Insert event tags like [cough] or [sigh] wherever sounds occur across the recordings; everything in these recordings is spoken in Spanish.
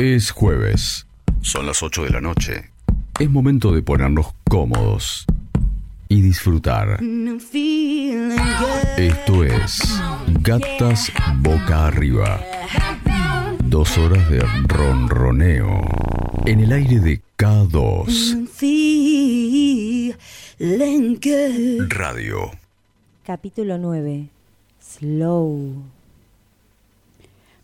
Es jueves. Son las 8 de la noche. Es momento de ponernos cómodos y disfrutar. Esto es Gatas Boca Arriba. Dos horas de ronroneo en el aire de K2 Radio. Capítulo 9. Slow.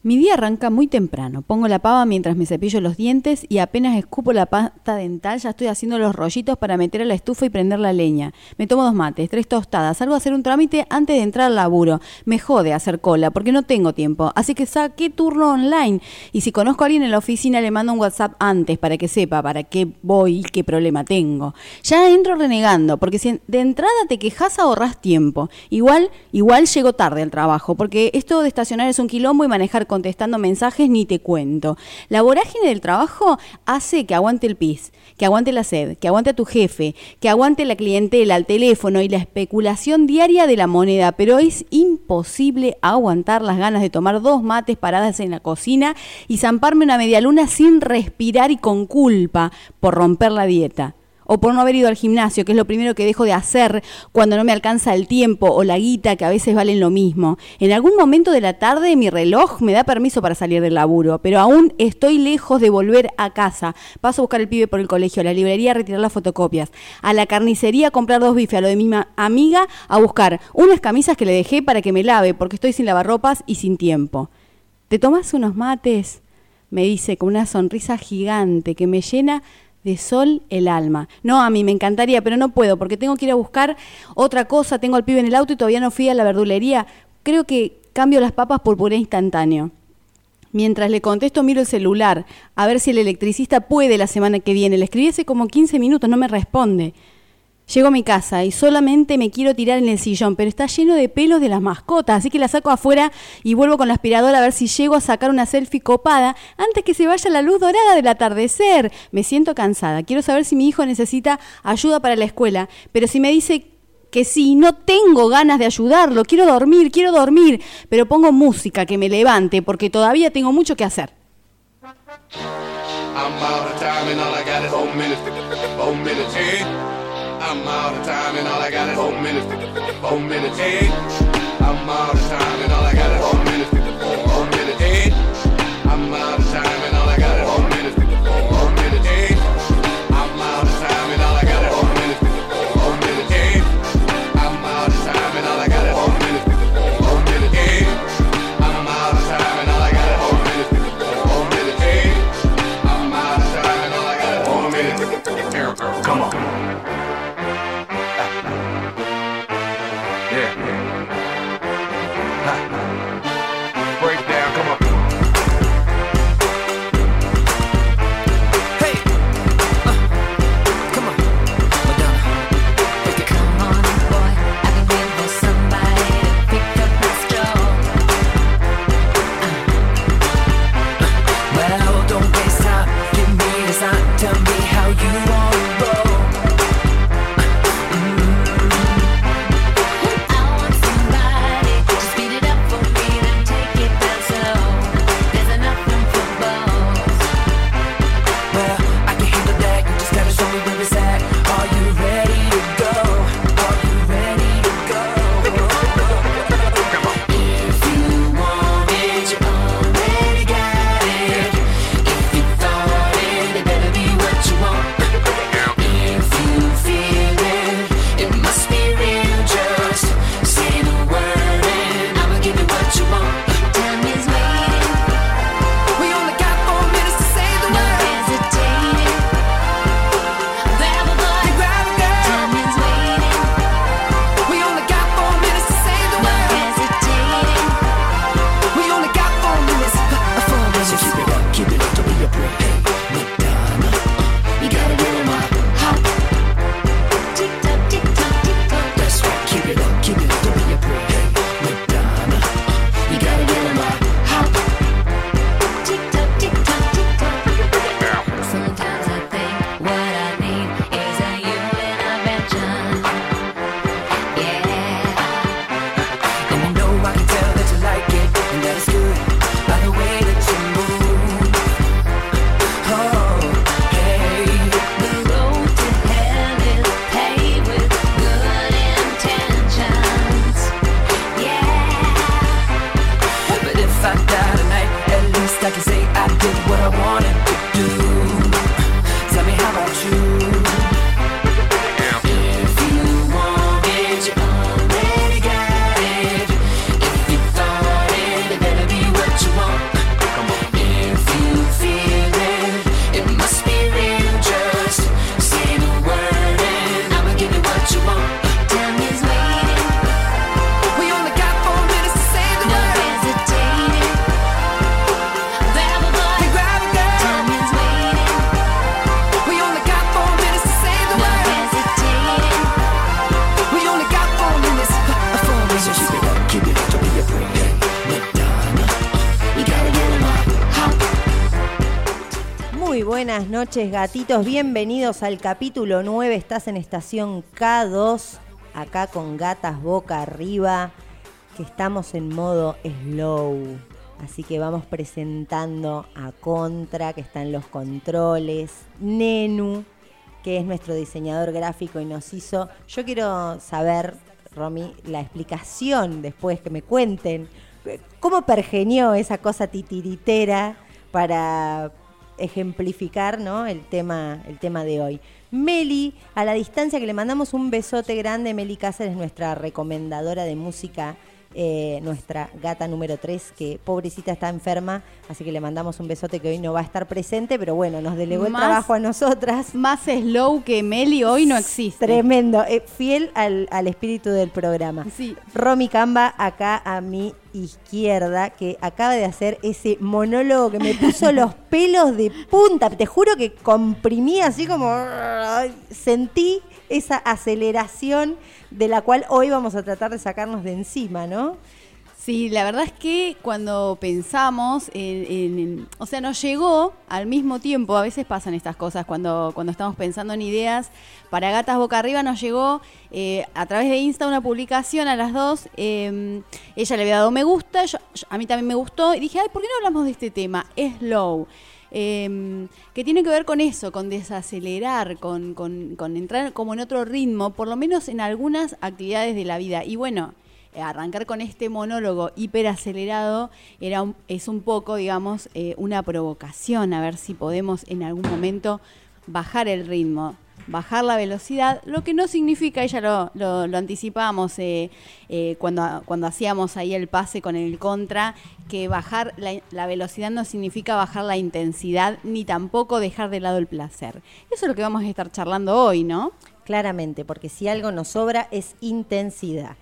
Mi día arranca muy temprano. Pongo la pava mientras me cepillo los dientes y apenas escupo la pasta dental ya estoy haciendo los rollitos para meter a la estufa y prender la leña. Me tomo dos mates, tres tostadas, salgo a hacer un trámite antes de entrar al laburo. Me jode hacer cola porque no tengo tiempo, así que saqué turno online y si conozco a alguien en la oficina le mando un WhatsApp antes para que sepa para qué voy y qué problema tengo. Ya entro renegando porque si de entrada te quejas ahorras tiempo. Igual, igual llego tarde al trabajo porque esto de estacionar es un quilombo y manejar contestando mensajes ni te cuento. La vorágine del trabajo hace que aguante el pis, que aguante la sed, que aguante a tu jefe, que aguante la clientela, el teléfono y la especulación diaria de la moneda, pero es imposible aguantar las ganas de tomar dos mates paradas en la cocina y zamparme una media luna sin respirar y con culpa por romper la dieta o por no haber ido al gimnasio, que es lo primero que dejo de hacer cuando no me alcanza el tiempo o la guita, que a veces valen lo mismo. En algún momento de la tarde mi reloj me da permiso para salir del laburo, pero aún estoy lejos de volver a casa. Paso a buscar el pibe por el colegio, a la librería a retirar las fotocopias, a la carnicería a comprar dos bifes, a lo de mi amiga a buscar unas camisas que le dejé para que me lave, porque estoy sin lavarropas y sin tiempo. ¿Te tomas unos mates? Me dice con una sonrisa gigante que me llena de sol el alma. No, a mí me encantaría, pero no puedo porque tengo que ir a buscar otra cosa, tengo al pibe en el auto y todavía no fui a la verdulería. Creo que cambio las papas por puré instantáneo. Mientras le contesto, miro el celular, a ver si el electricista puede la semana que viene. Le escribí hace como 15 minutos, no me responde. Llego a mi casa y solamente me quiero tirar en el sillón, pero está lleno de pelos de las mascotas, así que la saco afuera y vuelvo con la aspiradora a ver si llego a sacar una selfie copada antes que se vaya la luz dorada del atardecer. Me siento cansada, quiero saber si mi hijo necesita ayuda para la escuela, pero si me dice que sí, no tengo ganas de ayudarlo, quiero dormir, quiero dormir, pero pongo música que me levante porque todavía tengo mucho que hacer. I'm out of time and all I got is four minutes. Four minutes. Hey, I'm out of time and all I got is four minutes. Four minutes. Hey, I'm out of time gatitos. Bienvenidos al capítulo 9. Estás en estación K2, acá con gatas boca arriba, que estamos en modo slow. Así que vamos presentando a Contra, que está en los controles, Nenu, que es nuestro diseñador gráfico y nos hizo. Yo quiero saber, Romy, la explicación después que me cuenten cómo pergenió esa cosa titiritera para ejemplificar ¿no? el, tema, el tema de hoy. Meli, a la distancia que le mandamos un besote grande, Meli Cáceres, nuestra recomendadora de música eh, nuestra gata número 3, que pobrecita está enferma, así que le mandamos un besote que hoy no va a estar presente, pero bueno, nos delegó el trabajo a nosotras. Más slow que Meli hoy no existe. Tremendo, eh, fiel al, espíritu del programa. Sí. Romy Camba acá a mi izquierda, que acaba de hacer ese monólogo que me puso los [laughs] pelos de punta. Te juro que comprimí así como... Sentí esa aceleración de la cual hoy vamos a tratar de sacarnos de encima, ¿no? Sí, la verdad es que cuando pensamos, en, o sea, nos llegó al mismo tiempo, a veces pasan estas cosas cuando, cuando estamos pensando en ideas, para Gatas Boca Arriba nos llegó eh, a través de Insta una publicación a las dos, em, ella le había dado me gusta, a mí también me gustó, y dije, ay, ¿por qué no hablamos de este tema? Slow. Em, que tiene que ver con eso, con desacelerar, con, entrar como en otro ritmo, por lo menos en algunas actividades de la vida. Y bueno, eh, arrancar con este monólogo hiperacelerado era es un poco, digamos, eh, una provocación, a ver si podemos en algún momento bajar el ritmo bajar la velocidad, lo que no significa, ya lo, lo, anticipábamos eh, eh, cuando, cuando hacíamos ahí el pase con el contra, que bajar la, velocidad no significa bajar la intensidad ni tampoco dejar de lado el placer. Eso es lo que vamos a estar charlando hoy, ¿no? Claramente, porque si algo nos sobra es intensidad.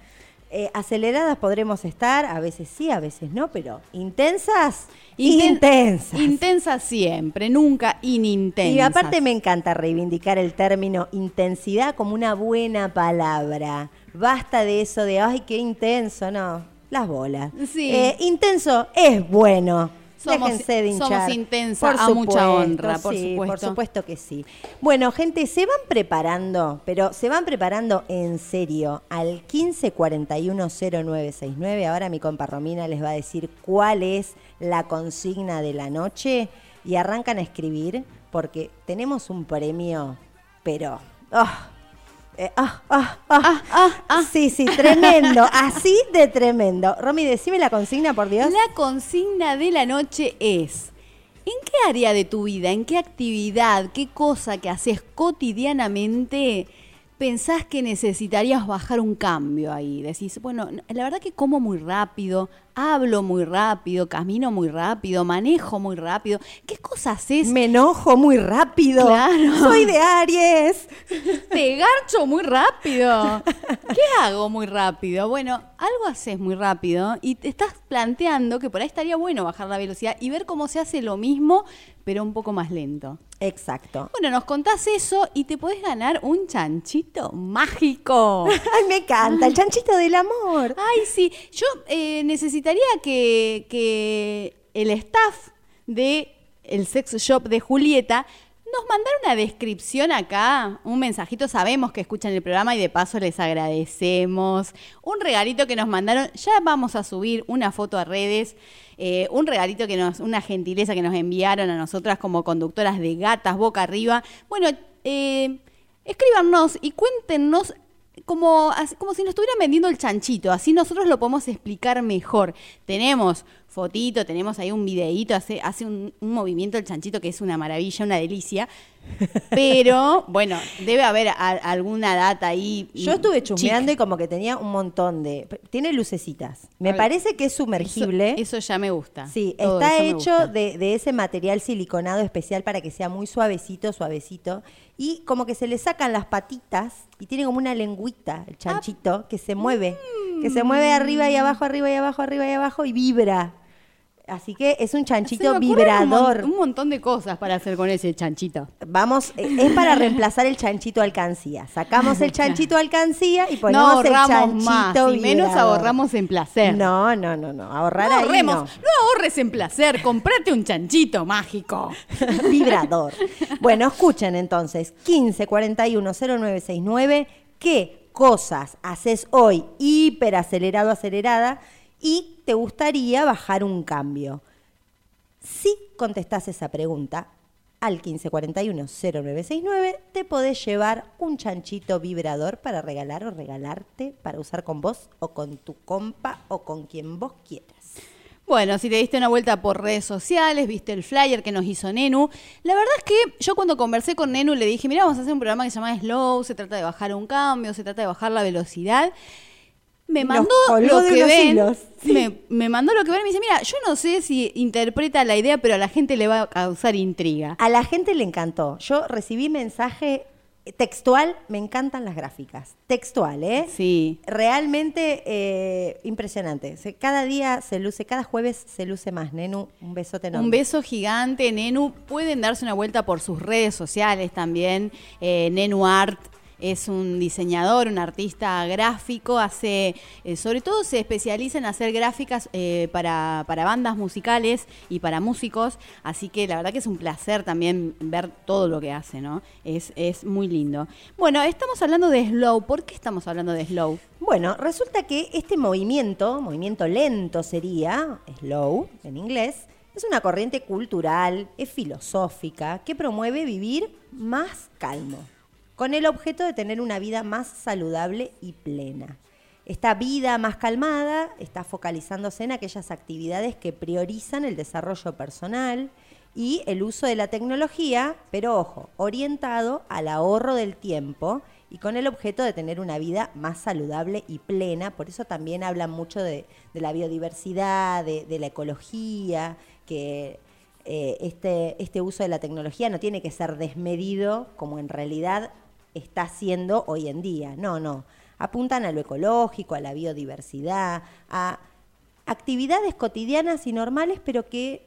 Eh, aceleradas podremos estar, a veces sí, a veces no, pero intensas, intensas. Intensas siempre, nunca inintensas. Y aparte me encanta reivindicar el término intensidad como una buena palabra. Basta de eso de, ay, qué intenso, no, las bolas. Sí. Eh, intenso es bueno somos, Somos intensas a mucha honra, por sí, supuesto. Por supuesto que sí. Bueno, gente, se van preparando, pero se van preparando en serio al 15410969. Ahora mi compa Romina les va a decir cuál es la consigna de la noche y arrancan a escribir porque tenemos un premio, pero... Oh, eh, ah, ah, ah, ah, ah, Sí, sí, tremendo. [laughs] Así de tremendo. Romy, decime la consigna, por Dios. La consigna de la noche es. ¿En qué área de tu vida, en qué actividad, qué cosa que haces cotidianamente pensás que necesitarías bajar un cambio ahí? Decís, bueno, la verdad que como muy rápido, hablo muy rápido, camino muy rápido, manejo muy rápido. ¿Qué cosas es? Me enojo muy rápido. Claro. Soy de Aries. Te garcho muy rápido. ¿Qué hago muy rápido? Bueno, algo haces muy rápido y te estás planteando que por ahí estaría bueno bajar la velocidad y ver cómo se hace lo mismo, pero un poco más lento. Exacto. Bueno, nos contás eso y te podés ganar un chanchito mágico. [laughs] Ay, me encanta, el chanchito del amor. Ay, sí. Yo eh, necesitaría que, el staff de el sex shop de Julieta nos mandara una descripción acá, un mensajito, sabemos que escuchan el programa y de paso les agradecemos. Un regalito que nos mandaron, ya vamos a subir una foto a redes, eh, un regalito que nos, una gentileza que nos enviaron a nosotras como conductoras de gatas boca arriba. Bueno, eh, escríbanos y cuéntenos como, como si nos estuvieran vendiendo el chanchito, así nosotros lo podemos explicar mejor. Tenemos fotito, tenemos ahí un videíto, hace, hace un, movimiento el chanchito que es una maravilla, una delicia. Pero, [laughs] bueno, debe haber alguna data ahí. Yo estuve chusmeando y como que tenía un montón de... Tiene lucecitas. Me parece que es sumergible. Eso, ya me gusta. Sí, está hecho de, de, ese material siliconado especial para que sea muy suavecito, suavecito. Y como que se le sacan las patitas y tiene como una lengüita el chanchito que se mueve. Que se mueve arriba y abajo, arriba y abajo, arriba y abajo y vibra. Así que es un chanchito un, vibrador. mon- un montón de cosas para hacer con ese chanchito. Vamos, eh, es para reemplazar el chanchito alcancía. Sacamos el [laughs] chanchito alcancía y No ponemos el ahorramos chanchito más, y menos vibrador. ahorramos en placer. No, no, no, no. Ahorrar No ahí ahorremos, no. no ahorres en placer, comprate un chanchito mágico. [laughs] Vibrador. Bueno, escuchen entonces, 15 41 0969, qué cosas haces hoy hiperacelerado, acelerada, y te gustaría bajar un cambio. Si contestás esa pregunta al 1541 0969, te podés llevar un chanchito vibrador para regalar o regalarte, para usar con vos o con tu compa o con quien vos quieras. Bueno, si te diste una vuelta por redes sociales, viste el flyer que nos hizo Nenu. La verdad es que yo cuando conversé con Nenu le dije, mira, vamos a hacer un programa que se llama Slow, se trata de bajar un cambio, se trata de bajar la velocidad. Me mandó lo que ven. sí. Me, me mandó lo que ven y me dice, mira, yo no sé si interpreta la idea, pero a la gente le va a causar intriga. A la gente le encantó. Yo recibí mensaje textual, me encantan las gráficas. Textual, ¿eh? Sí. Realmente eh, impresionante. Cada día se luce, cada jueves se luce más, Nenu. Un besote enorme. Un beso gigante, Nenu. Pueden darse una vuelta por sus redes sociales también. Eh, Nenu Art es un diseñador, un artista gráfico, hace, eh, sobre todo se especializa en hacer gráficas eh, para, para bandas musicales y para músicos, así que la verdad que es un placer también ver todo lo que hace, ¿no? Es, es muy lindo. Bueno, estamos hablando de slow, ¿por qué estamos hablando de slow? Bueno, resulta que este movimiento, movimiento lento sería, slow en inglés, es una corriente cultural, es filosófica, que promueve vivir más calmo, con el objeto de tener una vida más saludable y plena. Esta vida más calmada está focalizándose en aquellas actividades que priorizan el desarrollo personal y el uso de la tecnología, pero ojo, orientado al ahorro del tiempo y con el objeto de tener una vida más saludable y plena. Por eso también hablan mucho de, de la biodiversidad, de, la ecología, que eh, este, este uso de la tecnología no tiene que ser desmedido como en realidad está haciendo hoy en día. No, no. Apuntan a lo ecológico, a la biodiversidad, a actividades cotidianas y normales, pero que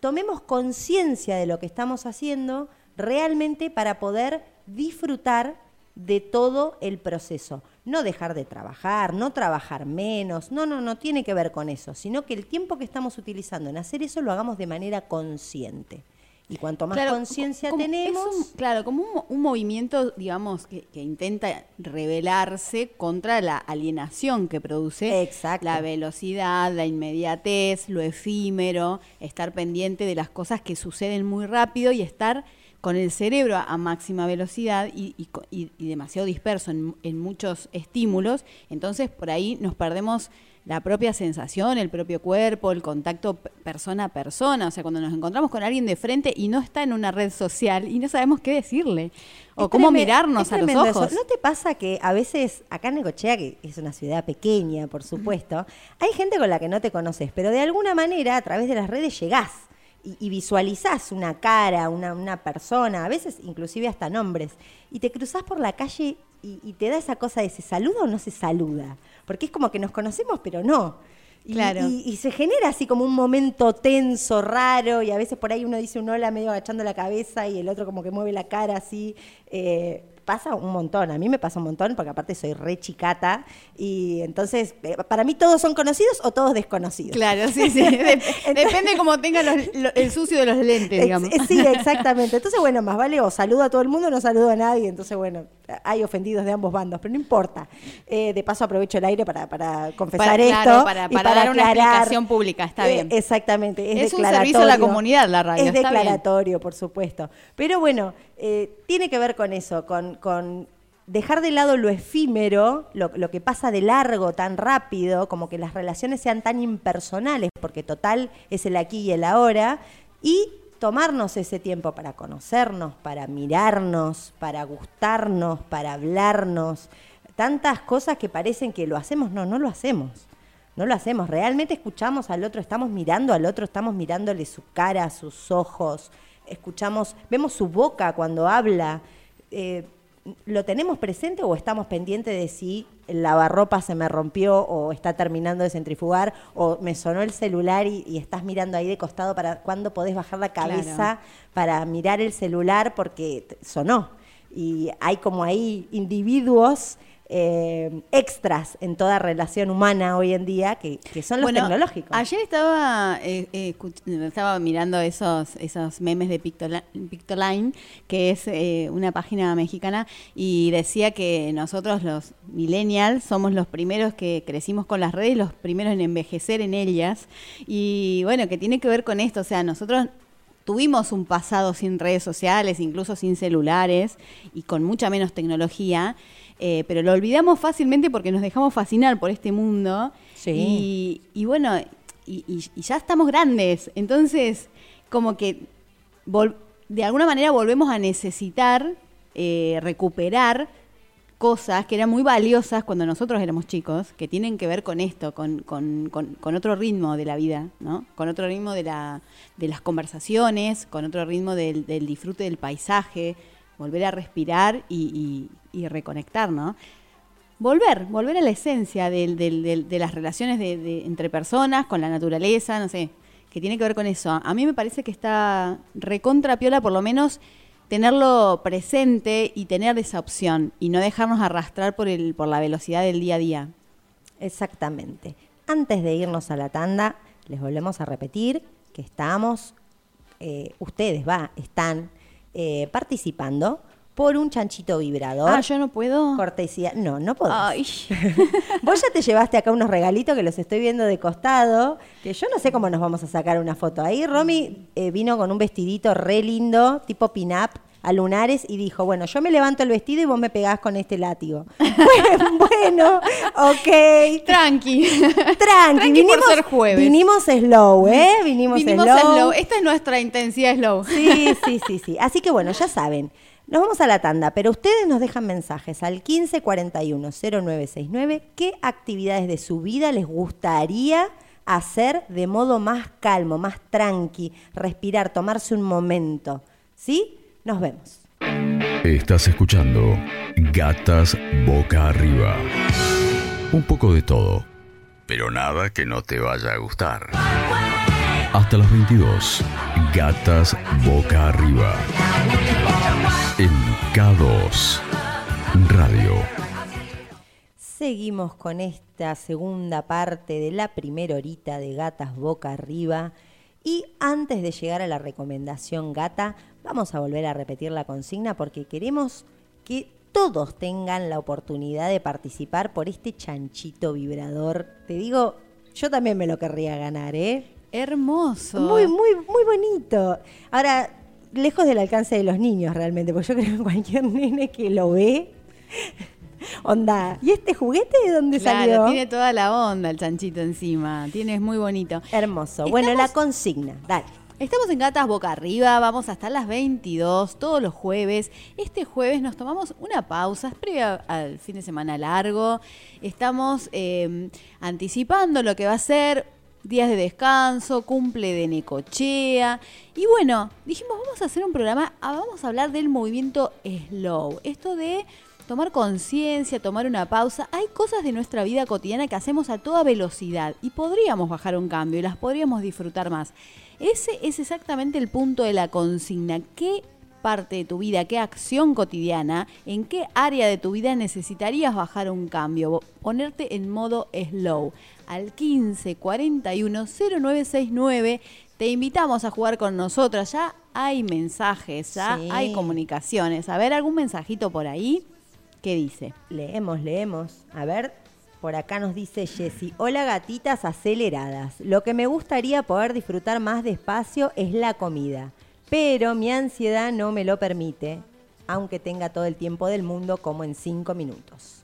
tomemos conciencia de lo que estamos haciendo realmente para poder disfrutar de todo el proceso. No dejar de trabajar, no trabajar menos, no, no, no tiene que ver con eso, sino que el tiempo que estamos utilizando en hacer eso lo hagamos de manera consciente. Y cuanto más Claro, conciencia tenemos... un- claro, como un, mo- un movimiento, digamos, que, que intenta rebelarse contra la alienación que produce Exacto. la velocidad, la inmediatez, lo efímero, estar pendiente de las cosas que suceden muy rápido y estar con el cerebro a, máxima velocidad y, y- y demasiado disperso en, en muchos estímulos, entonces por ahí nos perdemos la propia sensación, el propio cuerpo, el contacto persona a persona, o sea, cuando nos encontramos con alguien de frente y no está en una red social y no sabemos qué decirle o Es cómo mirarnos a los eso. ojos. ¿No te pasa que a veces acá en Necochea, que es una ciudad pequeña, por supuesto, hay gente con la que no te conoces, pero de alguna manera a través de las redes llegás y, y visualizás una cara, una, una persona, a veces inclusive hasta nombres, y te cruzás por la calle y, y te da esa cosa de se saluda o no se saluda, porque es como que nos conocemos pero no. Y, Claro. y- y se genera así como un momento tenso, raro, y a veces por ahí uno dice un hola medio agachando la cabeza y el otro como que mueve la cara así. eh, pasa un montón, a mí me pasa un montón porque aparte soy re chicata y entonces eh, para mí todos son conocidos o todos desconocidos. Claro, sí, sí. [laughs] Dep- Depende cómo tenga los- lo- el sucio de los lentes, digamos. eh, Sí, exactamente. Entonces, bueno, más vale o saludo a todo el mundo o no saludo a nadie. Entonces, bueno, hay ofendidos de ambos bandos, pero no importa. Eh, de paso aprovecho el aire para, para confesar Para- esto. claro, para- y para dar una explicación pública, está Eh, bien. exactamente. Es, Es un servicio a la comunidad, la radio, Es está bien. declaratorio, por supuesto. Pero bueno, eh, tiene que ver con eso, con, dejar de lado lo efímero, lo, lo que pasa de largo tan rápido, como que las relaciones sean tan impersonales, porque total es el aquí y el ahora, y tomarnos ese tiempo para conocernos, para mirarnos, para gustarnos, para hablarnos, tantas cosas que parecen que lo hacemos, no, no lo hacemos. No lo hacemos, realmente escuchamos al otro, estamos mirando al otro, estamos mirándole su cara, sus ojos, escuchamos, vemos su boca cuando habla. Eh, ¿lo tenemos presente o estamos pendientes de si el lavarropa se me rompió o está terminando de centrifugar o me sonó el celular y, estás mirando ahí de costado para cuándo podés bajar la cabeza para mirar el celular porque sonó? Y hay como ahí individuos eh, extras en toda relación humana hoy en día, que, son los tecnológicos. Ayer estaba, eh, eh, estaba mirando esos, esos memes de Pictoline, que es una página mexicana, y decía que nosotros los millennials somos los primeros que crecimos con las redes, los primeros en envejecer en ellas, y bueno, que tiene que ver con esto, o sea, nosotros tuvimos un pasado sin redes sociales, incluso sin celulares y con mucha menos tecnología. Eh, pero lo olvidamos fácilmente porque nos dejamos fascinar por este mundo. Y, bueno, y, ya estamos grandes. Entonces, como que de alguna manera volvemos a necesitar eh, recuperar cosas que eran muy valiosas cuando nosotros éramos chicos, que tienen que ver con esto, con, con, con, otro ritmo de la vida, ¿no? Con otro ritmo de, la, de las conversaciones, con otro ritmo del, del disfrute del paisaje, volver a respirar y, reconectar, ¿no? Volver, volver a la esencia de, las relaciones de, entre personas, con la naturaleza, no sé, que tiene que ver con eso. A mí me parece que está recontra piola, por lo menos tenerlo presente y tener esa opción y no dejarnos arrastrar por, el, por la velocidad del día a día. Exactamente. Antes de irnos a la tanda, les volvemos a repetir que estamos, eh, ustedes, va, están eh, participando por un chanchito vibrador. Ah, yo no puedo. Cortesía. No, no puedo. [laughs] Vos ya te llevaste acá unos regalitos que los estoy viendo de costado, que yo no sé cómo nos vamos a sacar una foto. Ahí Romy eh, vino con un vestidito re lindo, tipo pin-up, a lunares y dijo, bueno, yo me levanto el vestido y vos me pegás con este látigo. [laughs] bueno, ok. Tranqui. Tranqui. vinimos, por ser jueves. Vinimos slow, ¿eh? Vinimos, slow. Esta es nuestra intensidad slow. Sí, sí, sí, sí. Así que bueno, ya saben. Nos vamos a la tanda, pero ustedes nos dejan mensajes al 1541-0969 qué actividades de su vida les gustaría hacer de modo más calmo, más tranqui, respirar, tomarse un momento. ¿Sí? Nos vemos. Estás escuchando Gatas Boca Arriba. Un poco de todo, pero nada que no te vaya a gustar. Hasta los 22, Gatas Boca Arriba. En K2 Radio. Seguimos con esta segunda parte de la primera horita de Gatas Boca Arriba. Y antes de llegar a la recomendación gata, Vamos a volver a repetir la consigna porque queremos que todos tengan la oportunidad de participar por este chanchito vibrador. Te digo, yo también me lo querría ganar, ¿eh? Hermoso. Muy, muy, muy bonito. Ahora, lejos del alcance de los niños realmente, porque yo creo que cualquier nene que lo ve, [laughs] onda. ¿Y este juguete de dónde claro, Tiene toda la onda el chanchito encima. Tiene, es muy bonito. Hermoso. Bueno, la consigna, dale. Estamos en Gatas Boca Arriba, vamos hasta las 22 todos los jueves. Este jueves nos tomamos una pausa, es previa al fin de semana largo. Estamos em, anticipando lo que va a ser días de descanso, cumple de Necochea. Y bueno, dijimos, vamos a hacer un programa, ah, vamos a hablar del movimiento slow. Esto de tomar conciencia, tomar una pausa. Hay cosas de nuestra vida cotidiana que hacemos a toda velocidad y podríamos bajar un cambio y las podríamos disfrutar más. Ese es exactamente el punto de la consigna. ¿Qué parte de tu vida, qué acción cotidiana, en qué área de tu vida necesitarías bajar un cambio, ponerte en modo slow? Al 15 41 0969 te invitamos a jugar con nosotras. Ya hay mensajes, ya hay comunicaciones. A ver, algún mensajito por ahí. ¿Qué dice? Leemos, leemos. A ver, por acá nos dice Jessy, hola gatitas aceleradas. Lo que me gustaría poder disfrutar más despacio es la comida, pero mi ansiedad no me lo permite, aunque tenga todo el tiempo del mundo como en cinco minutos.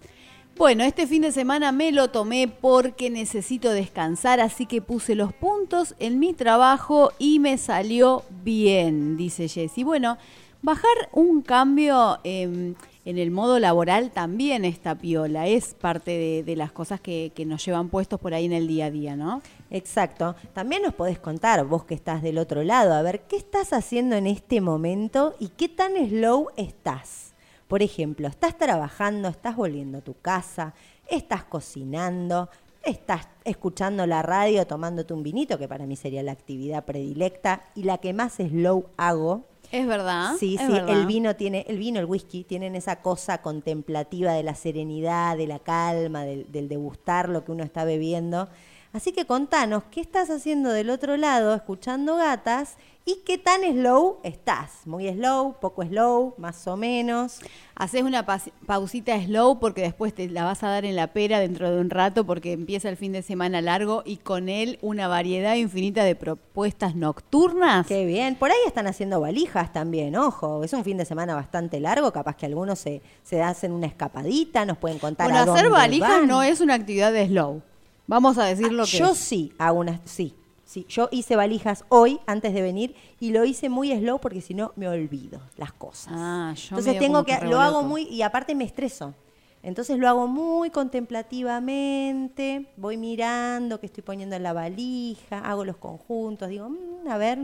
Bueno, este fin de semana me lo tomé porque necesito descansar, así que puse los puntos en mi trabajo y me salió bien, dice Jessy. Bueno, bajar un cambio... Em, en el modo laboral también está piola, es parte de, las cosas que, nos llevan puestos por ahí en el día a día, ¿no? Exacto. También nos podés contar, vos que estás del otro lado, a ver qué estás haciendo en este momento y qué tan slow estás. Por ejemplo, estás trabajando, estás volviendo a tu casa, estás cocinando, estás escuchando la radio, tomándote un vinito, que para mí sería la actividad predilecta y la que más slow hago. Es verdad. Sí, es sí, verdad. el vino tiene, el vino, el whisky, tienen esa cosa contemplativa de la serenidad, de la calma, del, del degustar lo que uno está bebiendo. Así que contanos, ¿qué estás haciendo del otro lado, escuchando gatas? ¿Y qué tan slow estás? ¿Muy slow, poco slow, más o menos? Haces una pausita slow porque después te la vas a dar en la pera dentro de un rato porque empieza el fin de semana largo y con él una variedad infinita de propuestas nocturnas. Qué bien. Por ahí están haciendo valijas también, ojo. Es un fin de semana bastante largo, capaz que algunos se, se hacen una escapadita, nos pueden contar Bueno, a hacer valijas van. no es una actividad de slow. Vamos a decir lo que Yo es. sí hago unas, sí, sí. Yo hice valijas hoy antes de venir y lo hice muy slow porque si no me olvido las cosas. Ah, yo Entonces tengo que, lo hago muy y aparte me estreso. Entonces lo hago muy contemplativamente, voy mirando qué estoy poniendo en la valija, hago los conjuntos, digo, "Mm, a ver,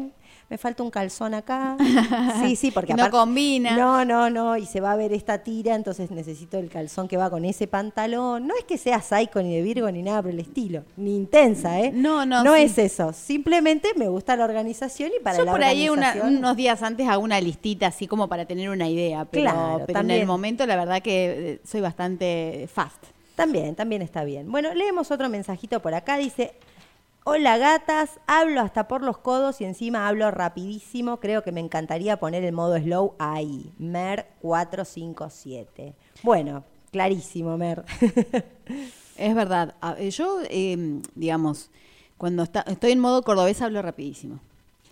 me falta un calzón acá. [laughs] Sí, sí, porque No aparte- combina. No, no, no, y se va a ver esta tira, entonces necesito el calzón que va con ese pantalón. No es que sea psycho ni de Virgo ni nada por el estilo, ni intensa, ¿eh? No, no, No sí. es eso, simplemente me gusta la organización y para Yo la por ahí una- unos días antes hago una listita así como para tener una idea, pero, Claro, pero en el momento la verdad que eh, soy bastante fast. También, también está bien. Bueno, leemos otro mensajito por acá. Dice, hola gatas, hablo hasta por los codos y encima hablo rapidísimo. Creo que me encantaría poner el modo slow ahí. Mer 457. Bueno, clarísimo, Mer. [laughs] Es verdad. A- eh, Yo, eh, digamos, cuando está- estoy en modo cordobés hablo rapidísimo.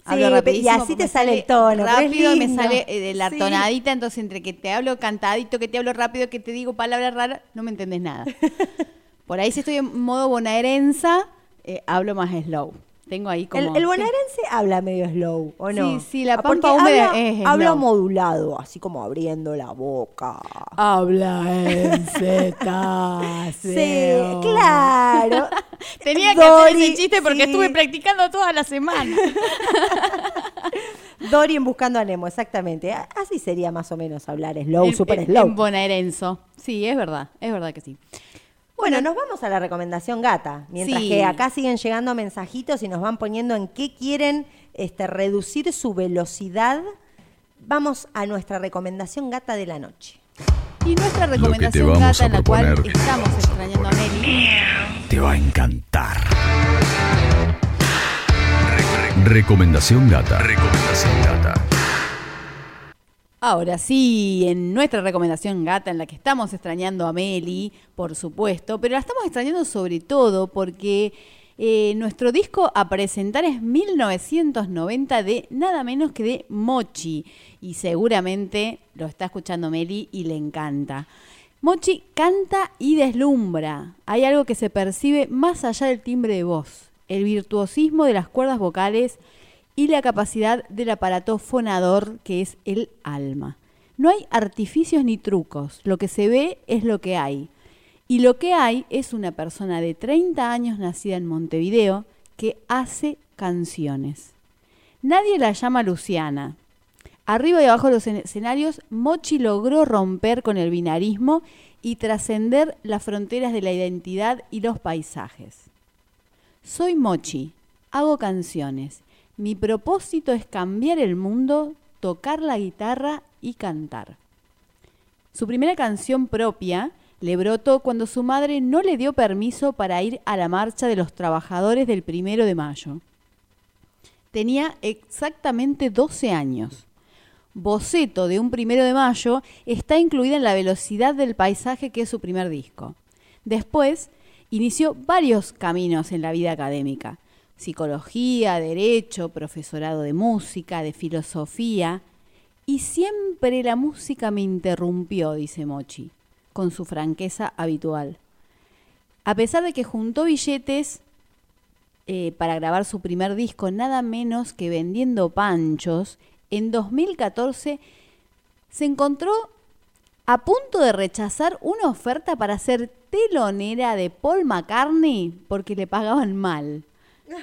Hablo Sí, rapidísimo y así te sale el tono, Rápido me sale eh, de la Sí. tonadita, entonces entre que te hablo cantadito, que te hablo rápido, que te digo palabras raras, no me entendés nada. [laughs] Por ahí si estoy en modo bonaerensa, eh, hablo más slow. Tengo ahí como... El, el bonaerense habla medio slow, ¿o no? Sí, sí, la pampa húmeda habla, es slow. Habla modulado, así como abriendo la boca. Habla en [laughs] Sí, claro. [laughs] Tenía que hacer Dori, ese chiste porque sí. estuve practicando toda la semana. [laughs] Dorian buscando a Nemo, exactamente. Así sería más o menos hablar slow, En- super en- slow. En bonaerenso. Sí, es verdad, es verdad que sí. Bueno, nos vamos a la recomendación gata. Mientras Sí. que acá siguen llegando mensajitos y nos van poniendo en qué quieren este, reducir su velocidad, vamos a nuestra recomendación gata de la noche. Y nuestra recomendación gata en la cual estamos extrañando a Meli. Te va a encantar. Recomendación gata. Recomendación gata. Ahora sí, en nuestra recomendación gata, en la que estamos extrañando a Meli, por supuesto, pero la estamos extrañando sobre todo porque eh, nuestro disco a presentar es 1990 de nada menos que de Mochi. Y seguramente lo está escuchando Meli y le encanta. Mochi canta y deslumbra. Hay algo que se percibe más allá del timbre de voz, el virtuosismo de las cuerdas vocales y la capacidad del aparato fonador que es el alma. No hay artificios ni trucos, lo que se ve es lo que hay. Y lo que hay es una persona de 30 años nacida en Montevideo que hace canciones. Nadie la llama Luciana. Arriba y abajo de los escenarios, Mochi logró romper con el binarismo y trascender las fronteras de la identidad y los paisajes. Soy Mochi, hago canciones. Mi propósito es cambiar el mundo, tocar la guitarra y cantar. Su primera canción propia le brotó cuando su madre no le dio permiso para ir a la marcha de los trabajadores del primero de mayo. Tenía exactamente 12 años. Boceto de un primero de mayo está incluida en La velocidad del paisaje, que es su primer disco. Después, inició varios caminos en la vida académica. Psicología, derecho, profesorado de música, de filosofía. Y siempre la música me interrumpió, dice Mochi, con su franqueza habitual. A pesar de que juntó billetes eh, para grabar su primer disco, nada menos que vendiendo panchos, en 2014 se encontró a punto de rechazar una oferta para ser telonera de Paul McCartney porque le pagaban mal.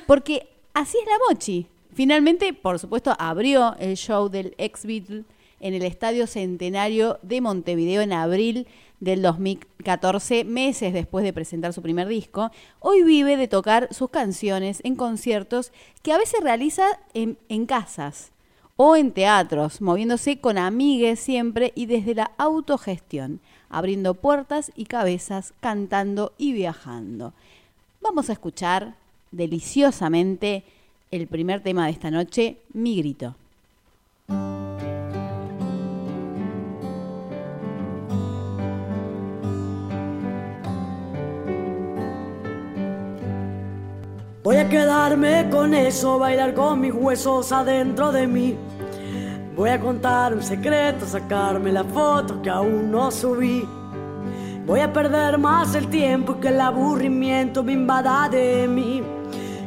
Porque así es la Mochi. Finalmente, por supuesto, abrió el show del ex Beatle en el Estadio Centenario de Montevideo en abril del 2014, meses después de presentar su primer disco, hoy vive de tocar sus canciones en conciertos que a veces realiza en, en casas o en teatros, moviéndose con amigues siempre y desde la autogestión, abriendo puertas y cabezas, cantando y viajando. Vamos a escuchar deliciosamente el primer tema de esta noche, Mi Grito. Voy a quedarme con eso, bailar con mis huesos adentro de mí. Voy a contar un secreto, sacarme la foto que aún no subí. Voy a perder más el tiempo que el aburrimiento me invada de mí.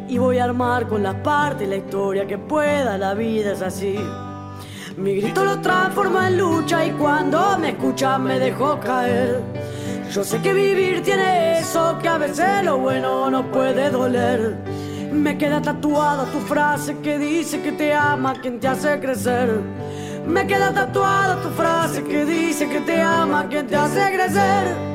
Y voy a armar con las partes la historia que pueda, la vida es así. Mi grito lo transforma en lucha y cuando me escucha me dejo caer. Yo sé que vivir tiene eso, que a veces lo bueno no puede doler. Me queda tatuada tu frase que dice que te ama quien te hace crecer. Me queda tatuada tu frase que dice que te ama quien te hace crecer.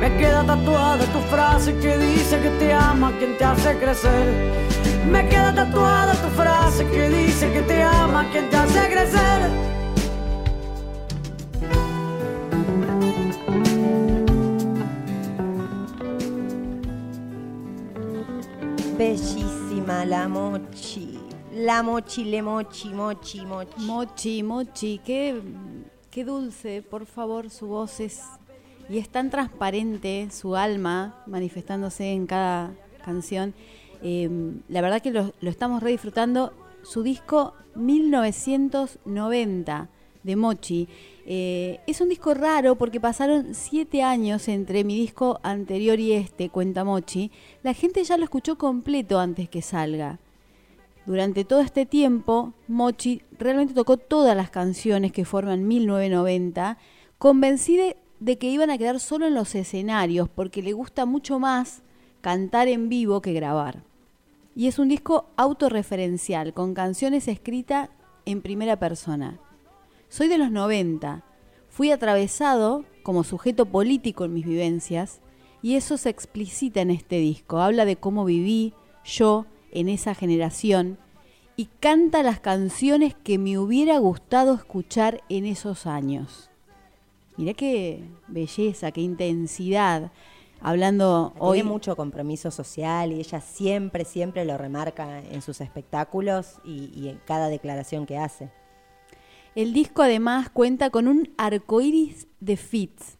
Me queda tatuada tu frase que dice que te ama quien te hace crecer. Me queda tatuada tu frase que dice que te ama quien te hace crecer. Bellísima la mochi. La mochi, le mochi, mochi, mochi. Mochi, mochi, qué, qué dulce, por favor, su voz es y es tan transparente su alma manifestándose en cada canción. Em, la verdad que lo, estamos re disfrutando. Su disco 1990 de Mochi. Eh, es un disco raro porque pasaron siete años entre mi disco anterior y este, Cuenta Mochi. La gente ya lo escuchó completo antes que salga. Durante todo este tiempo, Mochi realmente tocó todas las canciones que forman 1990, convencida de que iban a quedar solo en los escenarios porque le gusta mucho más cantar en vivo que grabar. Y es un disco autorreferencial, con canciones escritas en primera persona. Soy de los 90, fui atravesado como sujeto político en mis vivencias y eso se explicita en este disco. Habla de cómo viví yo en esa generación y canta las canciones que me hubiera gustado escuchar en esos años. Mirá qué belleza, qué intensidad. Hablando hoy. Tiene mucho compromiso social y ella siempre, siempre lo remarca en sus espectáculos y, en cada declaración que hace. El disco además cuenta con un arcoíris de fits.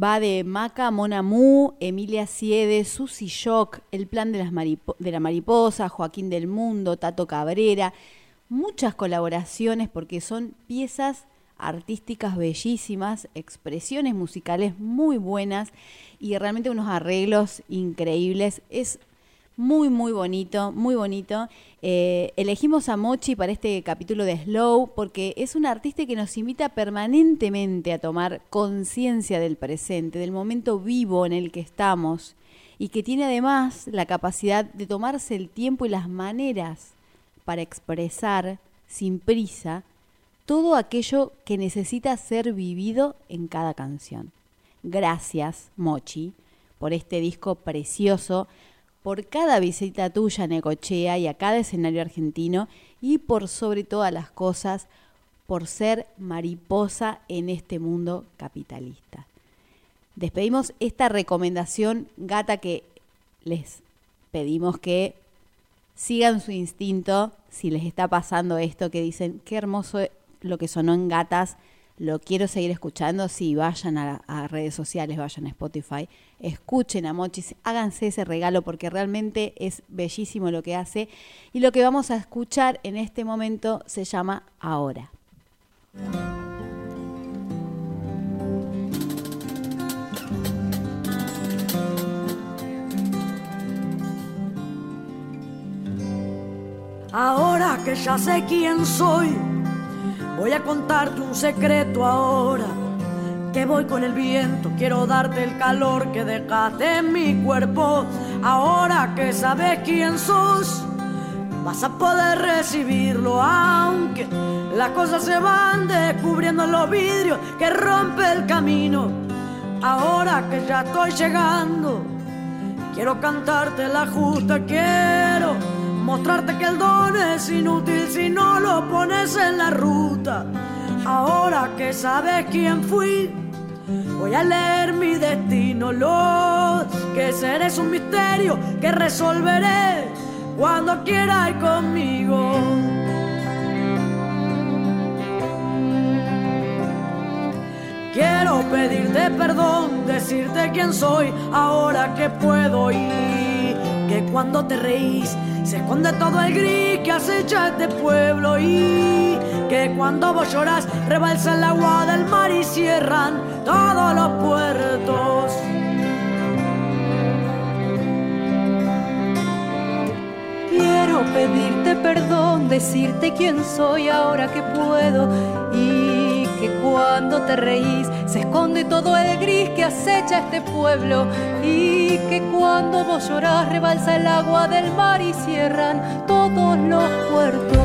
Va de Maca Monamu, Emilia Siede, Susy Shock, El Plan de, las de la Mariposa, Joaquín del Mundo, Tato Cabrera. Muchas colaboraciones porque son piezas artísticas bellísimas, expresiones musicales muy buenas y realmente unos arreglos increíbles. Es muy, muy bonito, muy bonito. Eh, elegimos a Mochi para este capítulo de Slow porque es un artista que nos invita permanentemente a tomar conciencia del presente, del momento vivo en el que estamos y que tiene además la capacidad de tomarse el tiempo y las maneras para expresar sin prisa todo aquello que necesita ser vivido en cada canción. Gracias, Mochi, por este disco precioso, por cada visita tuya a Necochea y a cada escenario argentino y por sobre todas las cosas, por ser mariposa en este mundo capitalista. Despedimos esta recomendación gata que les pedimos que sigan su instinto si les está pasando esto que dicen, qué hermoso lo que sonó en gatas, lo quiero seguir escuchando, sí, vayan a, a redes sociales, vayan a Spotify, escuchen a Mochis, háganse ese regalo porque realmente es bellísimo lo que hace y lo que vamos a escuchar en este momento se llama Ahora. Ahora que ya sé quién soy, voy a contarte un secreto ahora. Que voy con el viento, quiero darte el calor que dejaste en mi cuerpo. Ahora que sabes quién sos, vas a poder recibirlo, aunque las cosas se van descubriendo en los vidrios que rompe el camino. Ahora que ya estoy llegando, quiero cantarte la justa, quiero mostrarte que el don es inútil si no lo pones en la ruta. Ahora que sabes quién fui, voy a leer mi destino. Lo que seré es un misterio que resolveré cuando quiera ir conmigo. Quiero pedirte perdón, decirte quién soy, ahora que puedo ir. Que cuando te reís se esconde todo el gris que acecha este pueblo y que cuando vos lloras rebalsa el agua del mar y cierran todos los puertos. Quiero pedirte perdón, decirte quién soy ahora que puedo que cuando te reís se esconde todo el gris que acecha este pueblo y que cuando vos llorás rebalsa el agua del mar y cierran todos los puertos.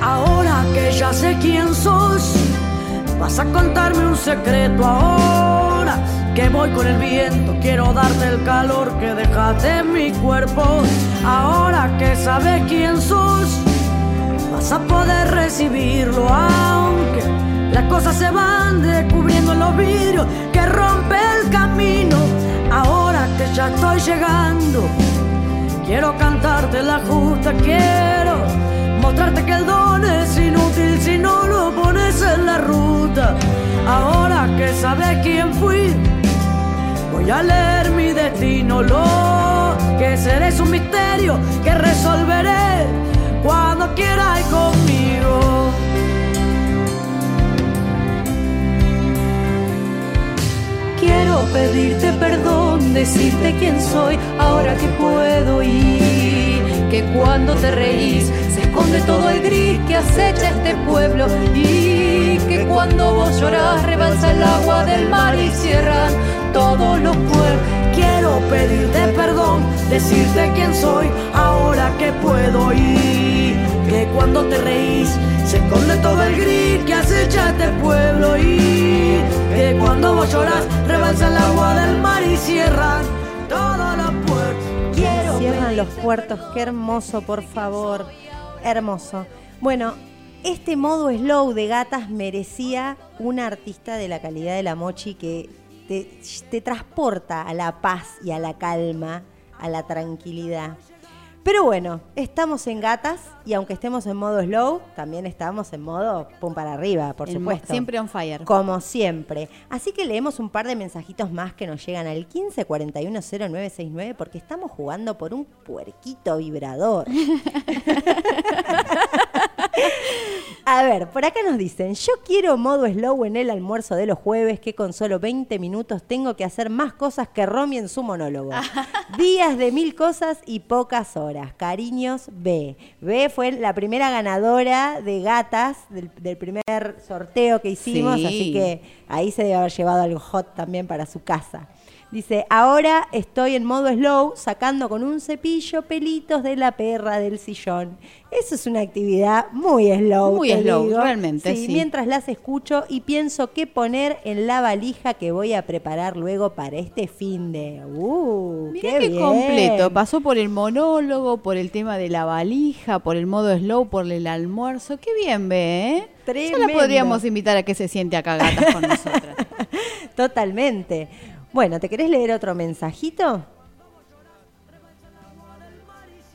Ahora que ya sé quién sos, vas a contarme un secreto ahora que voy con el viento, quiero darte el calor que dejaste en mi cuerpo. Ahora que sabes quién sos, vas a poder recibirlo, aunque las cosas se van descubriendo en los vidrios que rompe el camino. Ahora que ya estoy llegando, quiero cantarte la justa, quiero mostrarte que el don es inútil si no lo pones en la ruta. Ahora que sabes quién fui, voy a leer mi destino. Lo que seré es un misterio que resolveré cuando quiera ir conmigo. Quiero pedirte perdón, decirte quién soy ahora que puedo y que cuando te reís se esconde todo el gris que acecha este pueblo y que cuando vos llorás rebalsa el agua del mar y cierran todos los puertos. Quiero pedirte perdón, decirte quién soy ahora que puedo y que cuando te reís se esconde todo el gris que acecha este pueblo y que cuando vos lloras rebalsa el agua del mar y cierran todos los puertos. Quiero Cierran los puertos, qué hermoso, por favor. Hermoso. Bueno, este modo slow de gatas merecía una artista de la calidad de la Mochi que te, te transporta a la paz y a la calma, a la tranquilidad. Pero bueno, estamos en gatas y aunque estemos en modo slow, también estamos en modo pum para arriba, por supuesto. Siempre on fire. Como siempre. Así que leemos un par de mensajitos más que nos llegan al 15410969 porque estamos jugando por un puerquito vibrador. [laughs] A ver, por acá nos dicen, yo quiero modo slow en el almuerzo de los jueves, que con solo 20 minutos tengo que hacer más cosas que Romy en su monólogo. [laughs] Días de mil cosas y pocas horas. Cariños, B. B fue la primera ganadora de gatas del, del primer sorteo que hicimos, Sí. así que ahí se debe haber llevado algo hot también para su casa. Dice, ahora estoy en modo slow sacando con un cepillo pelitos de la perra del sillón. Eso es una actividad muy slow. Muy te slow, digo. realmente, sí. Mientras las escucho y pienso qué poner en la valija que voy a preparar luego para este fin de... ¡Uh! Mirá qué, qué, bien. completo. Pasó por el monólogo, por el tema de la valija, por el modo slow, por el almuerzo. Qué bien ve, ¿eh? Ya la podríamos invitar a que se siente acá gatas con nosotras. [laughs] Totalmente. Bueno, ¿te querés leer otro mensajito?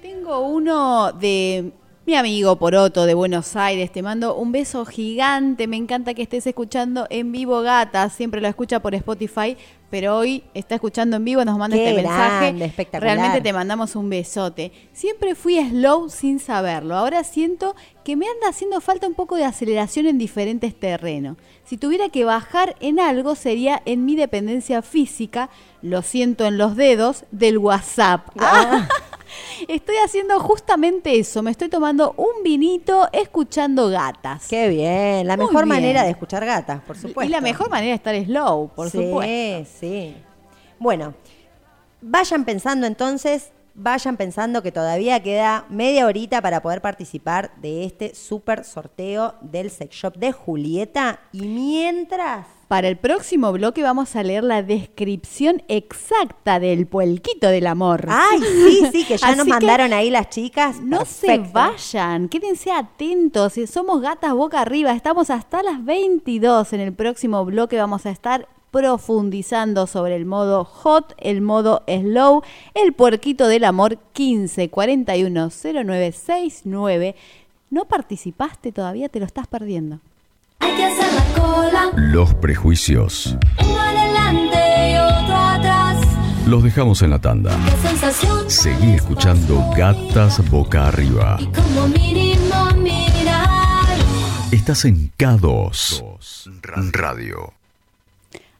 Tengo uno de mi amigo Poroto de Buenos Aires. Te mando un beso gigante. Me encanta que estés escuchando en vivo Gata. Siempre lo escucha por Spotify, pero hoy está escuchando en vivo. Nos manda Qué este mensaje. espectacular. Realmente te mandamos un besote. Siempre fui slow sin saberlo. Ahora siento que me anda haciendo falta un poco de aceleración en diferentes terrenos. Si tuviera que bajar en algo sería en mi dependencia física, lo siento en los dedos, del WhatsApp. Ah. Estoy haciendo justamente eso. Me estoy tomando un vinito escuchando gatas. Qué bien, la Muy mejor bien. manera de escuchar gatas, por supuesto. Y la mejor manera de estar slow, por sí, supuesto. Sí, Bueno, vayan pensando entonces, vayan pensando que todavía queda media horita para poder participar de este super sorteo del sex shop de Julieta. Y mientras, Para el próximo bloque vamos a leer la descripción exacta del puelquito del amor. ay, sí, sí, que ya [laughs] nos mandaron ahí las chicas. No se vayan, quédense atentos. Si Somos gatas boca arriba. Estamos hasta las 22. En el próximo bloque vamos a estar profundizando sobre el modo hot, el modo slow, el puerquito del amor 15 41 09 69. ¿No participaste todavía? Te lo estás perdiendo. Hay que hacer la cola, Los prejuicios uno adelante y otro atrás. los dejamos en la tanda. Sensación. Seguí escuchando Gatas Boca Arriba. Y como mínimo mirar. Estás en K2 Radio.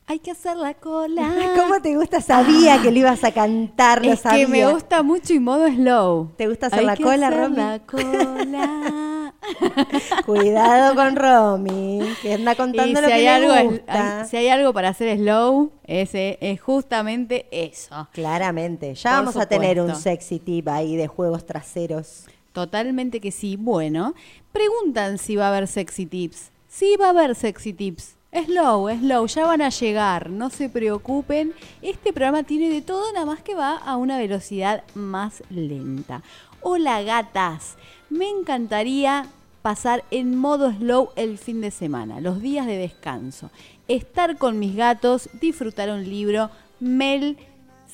Hay que hacer la cola. [laughs] ¿Cómo te gusta? Sabía que lo ibas a cantar, lo Es que me sabía. gusta mucho y modo slow. ¿Te gusta hacer Hay la que cola, hacer Romy? la cola. [laughs] [laughs] Cuidado con Romy, que anda Y contando si lo que hay, le algo, es- gusta. hay- si hay algo para hacer slow, ese es justamente eso. Claramente, ya Por vamos a tener un sexy tip ahí de juegos traseros. Totalmente que sí. Bueno, preguntan si va a haber sexy tips. Sí va a haber sexy tips. Slow, slow, ya van a llegar, no se preocupen. Este programa tiene de todo, nada más que va a una velocidad más lenta. Hola gatas, me encantaría pasar en modo slow el fin de semana, los días de descanso. Estar con mis gatos, disfrutar un libro, Mel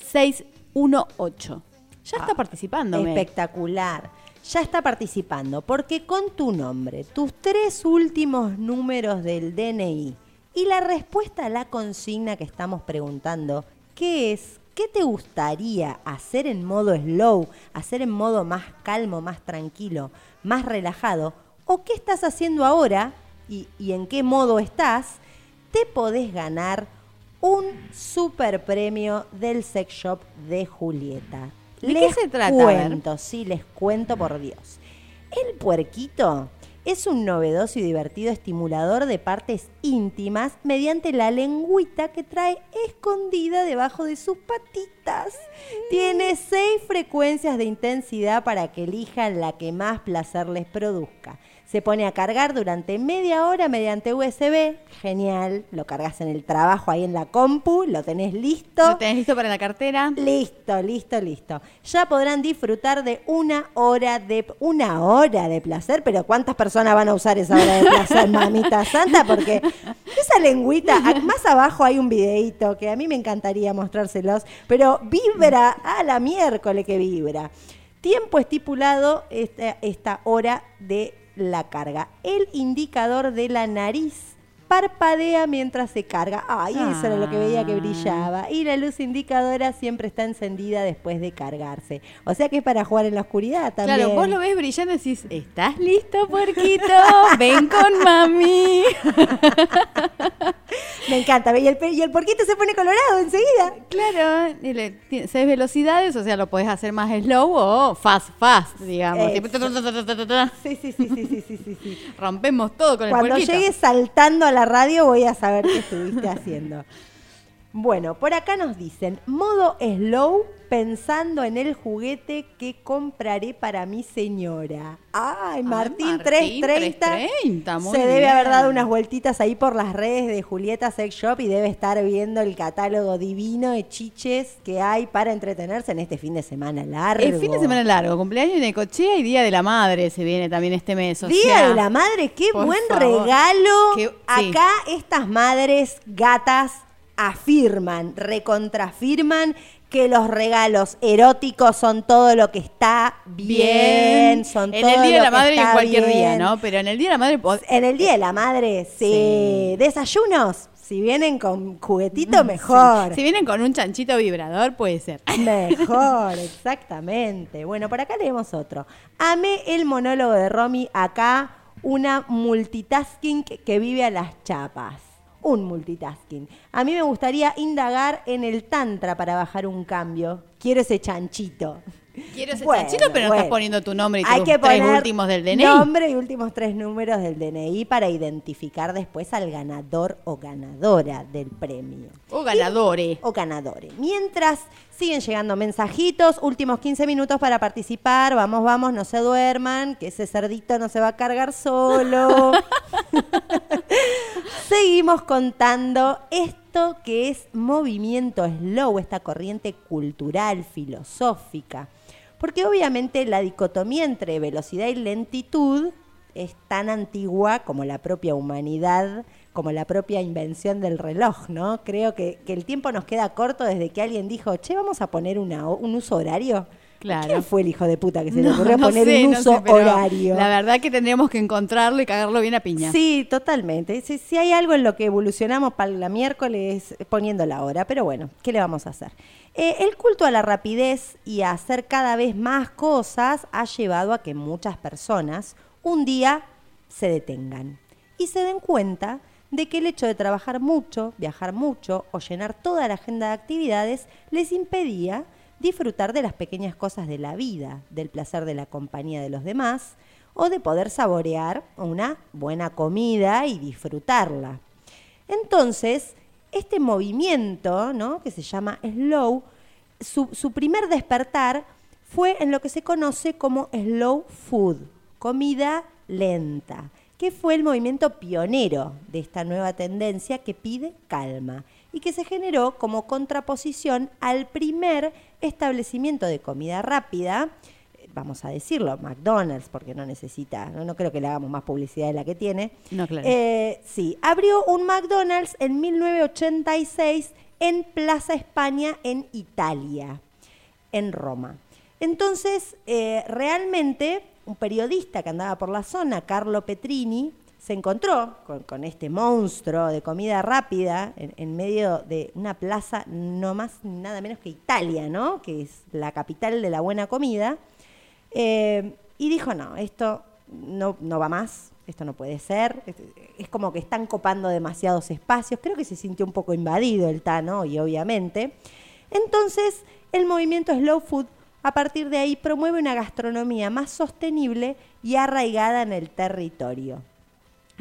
618. Ya está participando, Mel. Espectacular. Ya está participando, porque con tu nombre, tus tres últimos números del DNI y la respuesta a la consigna que estamos preguntando, ¿qué es? ¿Qué te gustaría hacer en modo slow, hacer en modo más calmo, más tranquilo, más relajado? ¿O qué estás haciendo ahora y, y en qué modo estás? Te podés ganar un super premio del sex shop de Julieta. ¿De qué se trata? Cuento, sí, les cuento por Dios. El puerquito es un novedoso y divertido estimulador de partes íntimas mediante la lengüita que trae escondida debajo de sus patitas. Tiene seis frecuencias de intensidad para que elijan la que más placer les produzca. Se pone a cargar durante media hora mediante USB. Genial. Lo cargas en el trabajo ahí en la compu. Lo tenés listo. ¿Lo tenés listo para la cartera? Listo, listo, listo. Ya podrán disfrutar de una hora de una hora de placer, pero ¿cuántas personas van a usar esa hora de placer, [laughs] mamita santa? Porque esa lengüita, más abajo hay un videíto que a mí me encantaría mostrárselos, pero vibra a la miércoles que vibra. Tiempo estipulado esta, esta hora de la carga. El indicador de la nariz parpadea mientras se carga. Ay, eso era lo que veía que brillaba. Y la luz indicadora siempre está encendida después de cargarse. O sea que es para jugar en la oscuridad también. Claro, vos lo ves brillando y decís, ¿estás listo, puerquito? [laughs] Ven con mami. [laughs] Me encanta. Y el, y el porquito se pone colorado enseguida. Claro, y le- seis velocidades, o sea, lo podés hacer más slow o fast, fast, digamos. Sí, sí, sí, sí, sí, sí, sí, sí. [laughs] Rompemos todo con el Cuando puerquito. llegues saltando a la radio voy a saber qué estuviste haciendo. Bueno, por acá nos dicen, modo slow pensando en el juguete que compraré para mi señora. Ay, Martín, Martín, 330. 330, muy Se debe haber dado unas vueltitas ahí por las redes de Julieta Sex Shop y debe estar viendo el catálogo divino de chiches que hay para entretenerse en este fin de semana largo. El fin de semana largo, cumpleaños de Necochea y Día de la Madre se viene también este mes. o Día sea, de la madre, qué buen favor. regalo. Qué- sí. Acá estas madres gatas afirman, recontrafirman que los regalos eróticos son todo lo que está bien, son en todo el Día de la Madre y en cualquier día. ¿no? Pero en el Día de la Madre... En el Día de la Madre, sí. Sí. Desayunos, si vienen con juguetito, mejor. Si vienen con un chanchito vibrador, puede ser. Mejor, [laughs] exactamente. Bueno, por acá leemos otro. Amé el monólogo de Romy, acá una multitasking que vive a las chapas. Un multitasking. A mí me gustaría indagar en el tantra para bajar un cambio. Quiero ese chanchito. Quiero ese Bueno, chanchito, pero no estás poniendo tu nombre y Hay tus que tres poner últimos del DNI. Nombre y últimos tres números del DNI para identificar después al ganador o ganadora del premio O ganadores. o ganadores. Mientras siguen llegando mensajitos, últimos 15 minutos para participar. Vamos, vamos, no se duerman, que ese cerdito no se va a cargar solo. [laughs] [laughs] Seguimos contando que es movimiento slow, esta corriente cultural, filosófica. Porque obviamente la dicotomía entre velocidad y lentitud es tan antigua como la propia humanidad, como la propia invención del reloj, ¿no? Creo que, el tiempo nos queda corto desde que alguien dijo, che, vamos a poner un uso horario. Claro. ¿Quién fue el hijo de puta que se le ocurrió no poner sé, un no uso sé, horario? La verdad que tendríamos que encontrarlo y cagarlo bien a piña. Sí, totalmente. Si, si hay algo en lo que evolucionamos para la miércoles poniendo la hora, pero bueno, ¿qué le vamos a hacer? Eh, el culto a la rapidez y a hacer cada vez más cosas ha llevado a que muchas personas un día se detengan y se den cuenta de que el hecho de trabajar mucho, viajar mucho o llenar toda la agenda de actividades les impedía disfrutar de las pequeñas cosas de la vida, del placer de la compañía de los demás o de poder saborear una buena comida y disfrutarla. Entonces, este movimiento, ¿no? que se llama slow, su, su primer despertar fue en lo que se conoce como slow food, comida lenta, que fue el movimiento pionero de esta nueva tendencia que pide calma y que se generó como contraposición al primer establecimiento de comida rápida, eh, vamos a decirlo, McDonald's, porque no necesita, no, no creo que le hagamos más publicidad de la que tiene. No, claro. Eh, sí, abrió un McDonald's en 1986 en Plaza España, en Italia, en Roma. Entonces, eh, realmente, un periodista que andaba por la zona, Carlo Petrini, se encontró con, este monstruo de comida rápida en, medio de una plaza no más nada menos que Italia, ¿no? Que es la capital de la buena comida. Eh, y dijo, no, esto no, no va más, esto no puede ser. Es, es como que están copando demasiados espacios. Creo que se sintió un poco invadido el Tano, y obviamente. Entonces, el movimiento Slow Food, a partir de ahí, promueve una gastronomía más sostenible y arraigada en el territorio.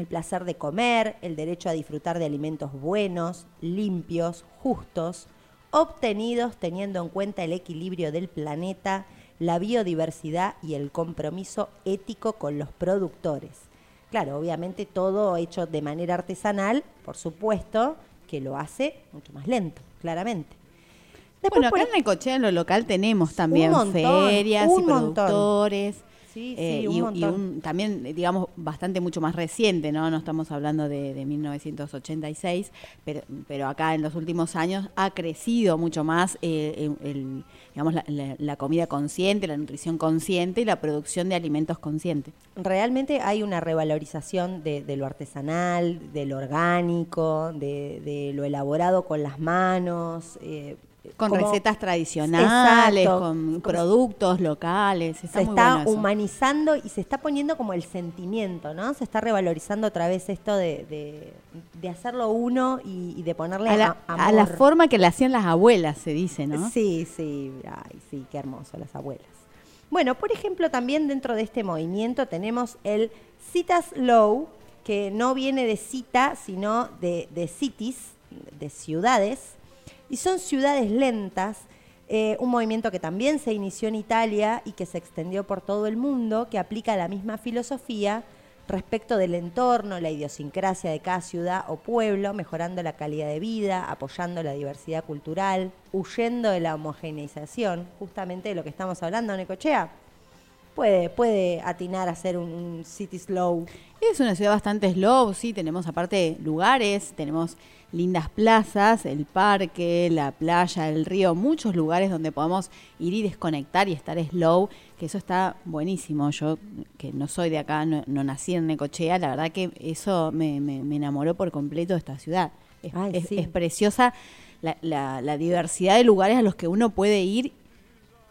El placer de comer, el derecho a disfrutar de alimentos buenos, limpios, justos, obtenidos teniendo en cuenta el equilibrio del planeta, la biodiversidad y el compromiso ético con los productores. Claro, obviamente todo hecho de manera artesanal, por supuesto, que lo hace mucho más lento, claramente. Después, bueno, acá por- en Necochea, en lo local, tenemos también montón, ferias y montón. Sí, eh, sí, un y, un- también, eh, digamos, bastante mucho más reciente, ¿no? No estamos hablando de, de 1986, pero, pero acá en los últimos años ha crecido mucho más eh, el- el- digamos, la, la- la comida consciente, la nutrición consciente y la producción de alimentos consciente. realmente hay una revalorización de, de lo artesanal, de lo orgánico, de, de lo elaborado con las manos. eh, Con como recetas tradicionales, Exacto. con productos locales. Está se muy está bueno humanizando y se está poniendo como el sentimiento, ¿no? Se está revalorizando otra vez esto de, de- de hacerlo uno y, y de ponerle a la, a- a la amor. forma que le hacían las abuelas, se dice, ¿no? Sí, sí, ay, sí, qué hermoso, las abuelas. Bueno, por ejemplo, también dentro de este movimiento tenemos el Citas Low, que no viene de cita, sino de, de cities, de ciudades, y son ciudades lentas, eh, un movimiento que también se inició en Italia y que se extendió por todo el mundo, que aplica la misma filosofía respecto del entorno, la idiosincrasia de cada ciudad o pueblo, mejorando la calidad de vida, apoyando la diversidad cultural, huyendo de la homogeneización, justamente de lo que estamos hablando, Necochea. Puede, puede atinar a hacer un, un city slow. Es una ciudad bastante slow, sí, tenemos aparte lugares, tenemos lindas plazas, el parque, la playa, el río, muchos lugares donde podemos ir y desconectar y estar slow, que eso está buenísimo. Yo, que no soy de acá, no, no nací en Necochea, la verdad que eso me, me- me enamoró por completo de esta ciudad. Es, Ay, es- sí. es preciosa la, la- la diversidad de lugares a los que uno puede ir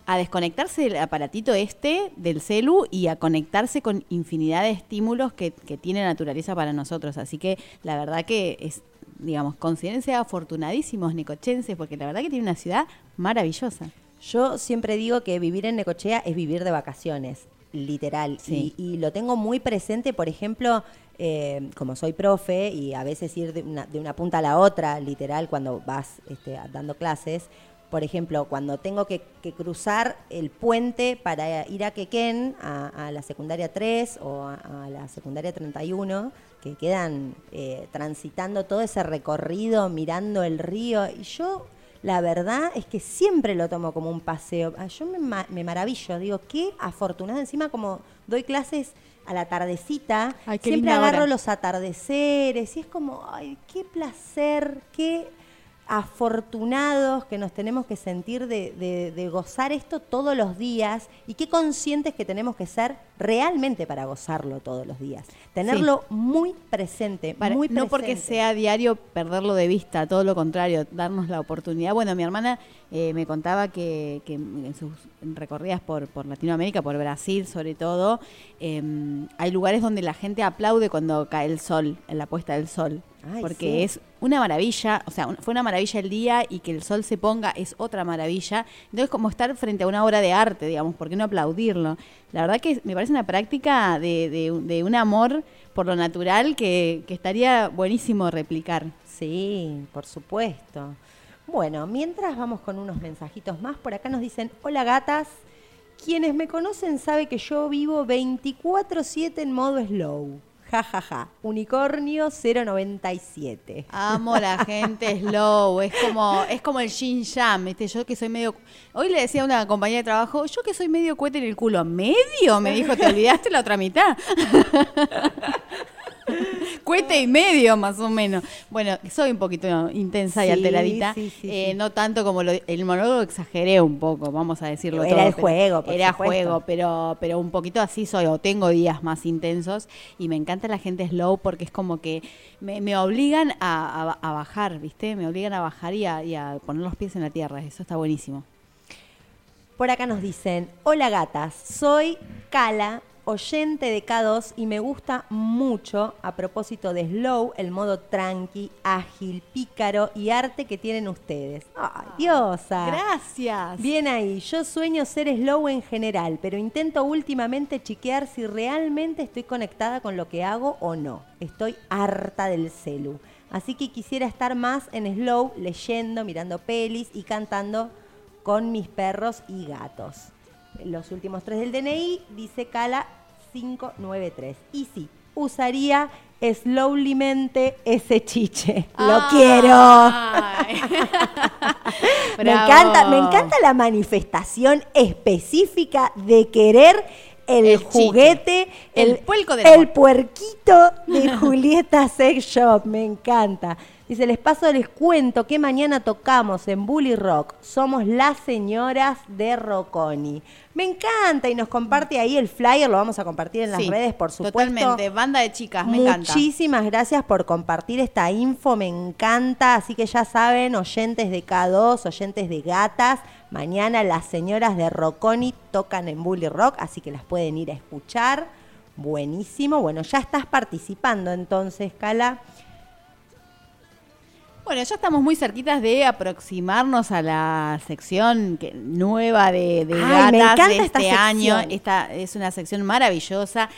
a desconectarse del aparatito este del celu y a conectarse con infinidad de estímulos que, que tiene naturaleza para nosotros. Así que la verdad que es, digamos, considérense afortunadísimos necochenses, porque la verdad que tiene una ciudad maravillosa. Yo siempre digo que vivir en Necochea es vivir de vacaciones, literal. Sí. Y, y lo tengo muy presente, por ejemplo, eh, como soy profe y a veces ir de una, de una punta a la otra, literal, cuando vas este, dando clases. Por ejemplo, cuando tengo que, que cruzar el puente para ir a Quequén, a, a la secundaria 3 o a, a la secundaria 31, que quedan eh, transitando todo ese recorrido, mirando el río. Y yo la verdad es que siempre lo tomo como un paseo. Ah, Yo me, ma- me maravillo, digo, qué afortunada. Encima, como doy clases a la tardecita, Ay, siempre agarro hora. los atardeceres y es como, ay, qué placer, qué afortunados que nos tenemos que sentir de, de- de gozar esto todos los días y qué conscientes que tenemos que ser realmente para gozarlo todos los días. Tenerlo muy presente, Para- muy no porque presente. sea diario perderlo de vista, todo lo contrario, darnos la oportunidad. Bueno, mi hermana eh, me contaba que, que en sus recorridas por, por Latinoamérica, por Brasil sobre todo, eh, hay lugares donde la gente aplaude cuando cae el sol, en la puesta del sol. Ay, porque sí. es una maravilla, o sea, un- fue una maravilla el día y que el sol se ponga es otra maravilla. Entonces, como estar frente a una obra de arte, digamos, ¿por qué no aplaudirlo? La verdad que me parece una práctica de, de un- de un amor por lo natural que, que estaría buenísimo replicar. Sí, por supuesto. Bueno, mientras vamos con unos mensajitos más, por acá nos dicen, hola gatas, quienes me conocen saben que yo vivo 24/7 en modo slow. Ja, ja, ja. Unicornio 097. Amo la [laughs] gente slow, es como, es como el yin yang, ¿viste? Yo que soy medio. Hoy le decía a una compañera de trabajo, yo que soy medio cohete en el culo. ¿Medio? Me dijo, te olvidaste la otra mitad. [laughs] [laughs] Cuete y medio, más o menos. Bueno, soy un poquito intensa y alteradita. sí, sí, Eh. No tanto como lo- el monólogo exageré un poco, vamos a decirlo Era todo, el juego, por Era supuesto. juego, pero, pero un poquito así soy, o tengo días más intensos. Y me encanta la gente slow porque es como que me, me obligan a, a- a bajar, ¿viste? Me obligan a bajar y a, y a poner los pies en la tierra. Eso está buenísimo. Por acá nos dicen, hola gatas, soy Cala, oyente de K2 y me gusta mucho, a propósito de Slow, el modo tranqui, ágil, pícaro y arte que tienen ustedes. ¡Ay, diosa! Gracias. Bien ahí, yo sueño ser slow en general, pero intento últimamente chequear si realmente estoy conectada con lo que hago o no. Estoy harta del celu. Así que quisiera estar más en slow, leyendo, mirando pelis y cantando con mis perros y gatos. Los últimos tres del DNI dice Cala 593. Y sí, usaría slowlymente ese chiche. Lo quiero. [laughs] Me encanta, me encanta la manifestación específica de querer el, El juguete, El puerco del el puerquito de [laughs] Julieta Sex Shop. Me encanta. Dice, les paso, les cuento que mañana tocamos en Bully Rock. Somos las señoras de Rocconi. Me encanta y nos comparte ahí el flyer, lo vamos a compartir en las Sí, redes, por supuesto. Totalmente, banda de chicas, me encanta. Muchísimas gracias por compartir esta info, me encanta. Así que ya saben, oyentes de K2, oyentes de gatas, mañana las señoras de Rocconi tocan en Bully Rock, así que las pueden ir a escuchar. Buenísimo. Bueno, ya estás participando entonces, Cala. Bueno, ya estamos muy cerquitas de aproximarnos a la sección que- nueva de, de Ay, me gatas encanta de esta este año. sección. Esta es una sección maravillosa.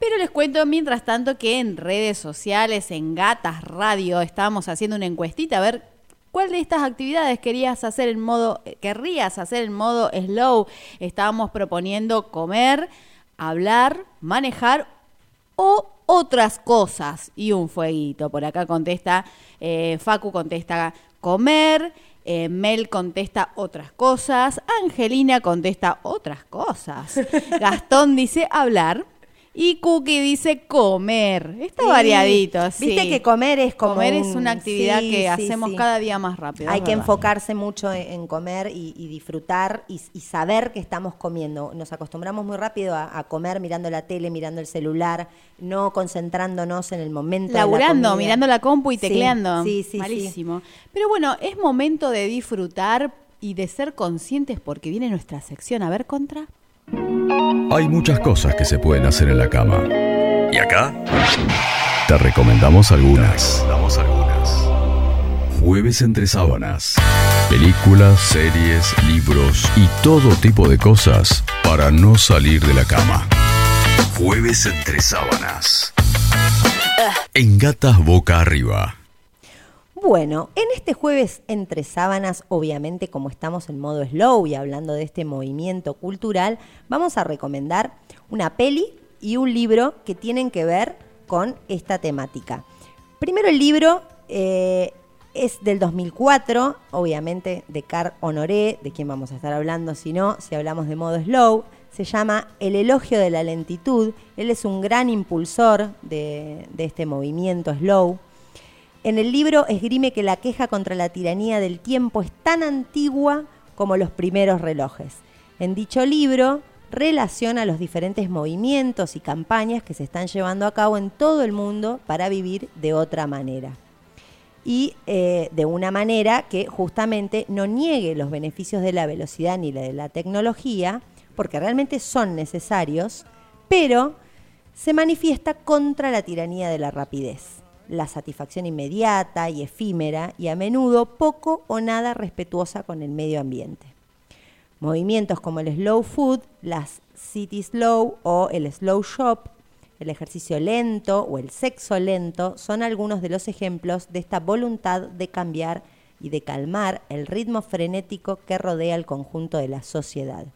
Pero les cuento, mientras tanto, que en redes sociales, en Gatas Radio, estábamos haciendo una encuestita a ver cuál de estas actividades querías hacer en modo, eh, querrías hacer en modo slow. Estábamos proponiendo comer, hablar, manejar o otras cosas y un fueguito. Por acá contesta, eh, Facu contesta comer. eh, Mel contesta otras cosas. Angelina contesta otras cosas. [laughs] Gastón dice hablar. Y Cookie dice comer. Está Sí. variadito. Viste que comer es como Comer es un- una actividad sí, que sí, hacemos cada día más rápido. Hay que verdad. enfocarse mucho en, en comer y, y disfrutar y, y saber que estamos comiendo. Nos acostumbramos muy rápido a, a comer mirando la tele, mirando el celular, no concentrándonos en el momento. de la Laburando, mirando la compu y tecleando. Sí, sí, sí. Malísimo. Pero bueno, es momento de disfrutar y de ser conscientes porque viene nuestra sección. A ver, contra. Hay muchas cosas que se pueden hacer en la cama. Y acá te recomendamos algunas. Jueves entre sábanas. Películas, series, libros y todo tipo de cosas para no salir de la cama. Jueves entre sábanas. En gatas boca arriba. Bueno, en este jueves entre sábanas, obviamente como estamos en modo slow y hablando de este movimiento cultural, vamos a recomendar una peli y un libro que tienen que ver con esta temática. Primero el libro eh, es del 2004, obviamente de Carl Honoré, de quien vamos a estar hablando si no, si hablamos de modo slow. Se llama El elogio de la lentitud. Él es un gran impulsor de este movimiento slow. En el libro esgrime que la queja contra la tiranía del tiempo es tan antigua como los primeros relojes. En dicho libro relaciona los diferentes movimientos y campañas que se están llevando a cabo en todo el mundo para vivir de otra manera. Y eh, de una manera que justamente no niegue los beneficios de la velocidad ni la de la tecnología, porque realmente son necesarios, pero se manifiesta contra la tiranía de la rapidez, la satisfacción inmediata y efímera y a menudo poco o nada respetuosa con el medio ambiente. Movimientos como el slow food, las city slow o el slow shop, el ejercicio lento o el sexo lento son algunos de los ejemplos de esta voluntad de cambiar y de calmar el ritmo frenético que rodea el conjunto de la sociedad.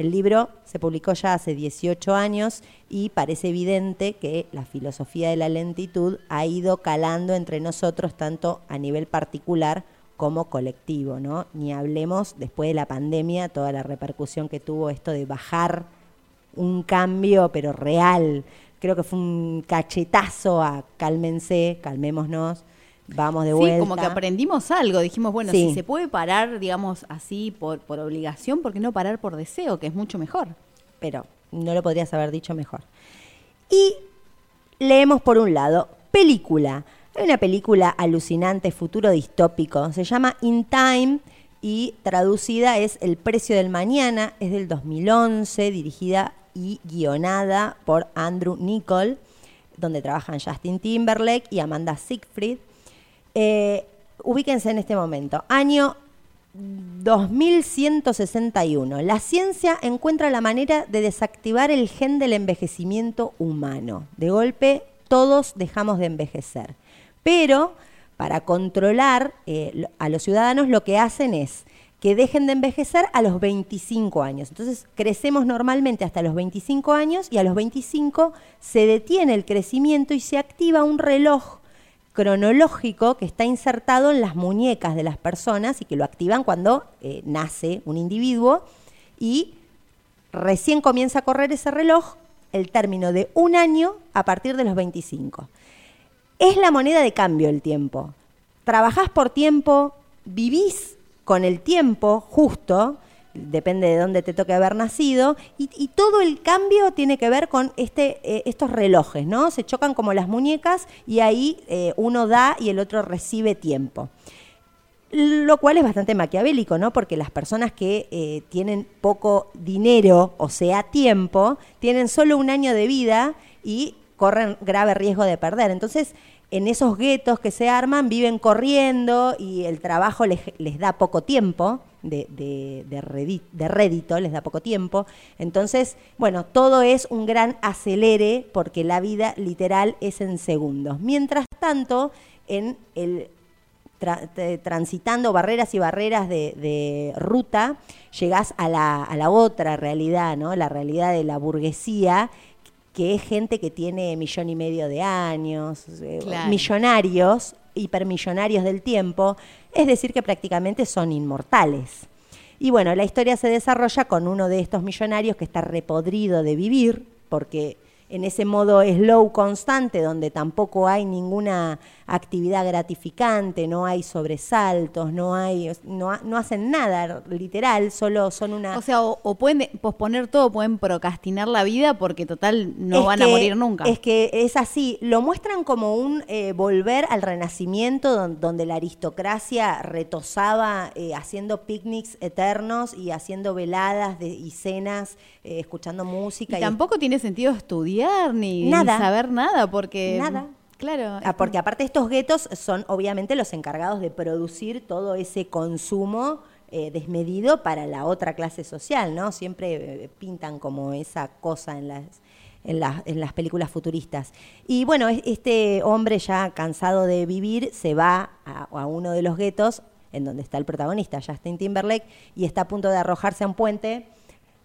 El libro se publicó ya hace 18 años y parece evidente que la filosofía de la lentitud ha ido calando entre nosotros tanto a nivel particular como colectivo, ¿no? Ni hablemos después de la pandemia, toda la repercusión que tuvo esto de bajar un cambio, pero real. Creo que fue un cachetazo a cálmense, calmémonos, vamos de sí, vuelta. como que aprendimos algo. Dijimos, bueno, Sí. si se puede parar, digamos, así por, por obligación, ¿por qué no parar por deseo? Que es mucho mejor. pero no lo podrías haber dicho mejor. Y leemos por un lado, película. Hay una película alucinante, futuro distópico, se llama In Time y traducida es El precio del mañana, es del 2011, dirigida y guionada por Andrew Nichol, donde trabajan Justin Timberlake y Amanda Siegfried. Eh, ubíquense en este momento. Año 2161. La ciencia encuentra la manera de desactivar el gen del envejecimiento humano. De golpe, todos dejamos de envejecer. Pero para controlar eh, a los ciudadanos lo que hacen es que dejen de envejecer a los 25 años. Entonces crecemos normalmente hasta los 25 años y a los 25 se detiene el crecimiento y se activa un reloj cronológico que está insertado en las muñecas de las personas y que lo activan cuando eh, nace un individuo y recién comienza a correr ese reloj el término de un año a partir de los 25. Es la moneda de cambio el tiempo. Trabajás por tiempo, vivís con el tiempo justo, depende de dónde te toque haber nacido, y, y todo el cambio tiene que ver con este, eh, estos relojes, ¿no? Se chocan como las muñecas y ahí eh, uno da y el otro recibe tiempo. Lo cual es bastante maquiavélico, ¿no? Porque las personas que eh, tienen poco dinero, o sea, tiempo, tienen solo un año de vida y corren grave riesgo de perder. Entonces, en esos guetos que se arman, viven corriendo y el trabajo les, les da poco tiempo, de, de, de de rédito, les da poco tiempo. Entonces, bueno, todo es un gran acelere porque la vida literal es en segundos. Mientras tanto, en el tra- transitando barreras y barreras de, de ruta, llegás a la, a la otra realidad, ¿no? La realidad de la burguesía, que es gente que tiene millón y medio de años, eh, Claro. millonarios, hipermillonarios del tiempo, es decir, que prácticamente son inmortales. Y bueno, la historia se desarrolla con uno de estos millonarios que está repodrido de vivir, porque en ese modo slow constante, donde tampoco hay ninguna actividad gratificante, no hay sobresaltos, no hay, no, no hacen nada literal, solo son una. O sea, o, o pueden de- posponer todo, pueden procrastinar la vida porque total no Es van a morir nunca. Es que es así, lo muestran como un eh, volver al renacimiento don- donde la aristocracia retosaba eh, haciendo picnics eternos y haciendo veladas de- y cenas, eh, escuchando música. y tampoco tiene sentido estudiar ni, saber nada porque... Nada. Claro. Ah, porque aparte estos guetos son obviamente los encargados de producir todo ese consumo eh, desmedido para la otra clase social, ¿no? Siempre eh, pintan como esa cosa en las, en, las, en las películas futuristas. Y bueno, es- este hombre ya cansado de vivir se va a, a uno de los guetos, en donde está el protagonista, Justin Timberlake, y está a punto de arrojarse a un puente.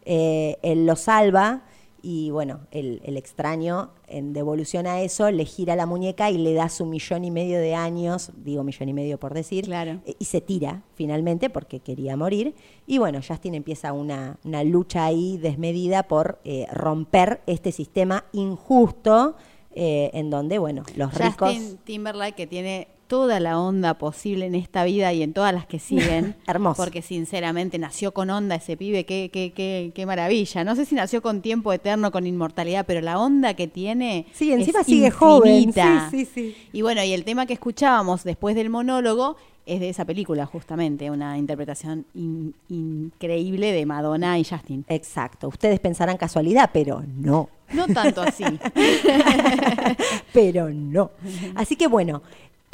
Eh, él lo salva y bueno, el, el extraño, en devolución a eso, le gira la muñeca y le da su millón y medio de años, digo millón y medio por decir, Claro. eh, y se tira finalmente porque quería morir. Y bueno, Justin empieza una, una lucha ahí desmedida por eh, romper este sistema injusto eh, en donde, bueno, los ricos... Justin Timberlake que tiene toda la onda posible en esta vida y en todas las que siguen. [laughs] Hermoso. Porque sinceramente nació con onda ese pibe, qué, qué, qué, qué maravilla. No sé si nació con tiempo eterno, con inmortalidad, pero la onda que tiene. Sí, encima es sigue joven. Sí, sí, sí. Y bueno, y el tema que escuchábamos después del monólogo es de esa película, justamente, una interpretación in- increíble de Madonna y Justin. Exacto, ustedes pensarán casualidad, pero no. No tanto así. [laughs] pero no. Así que bueno.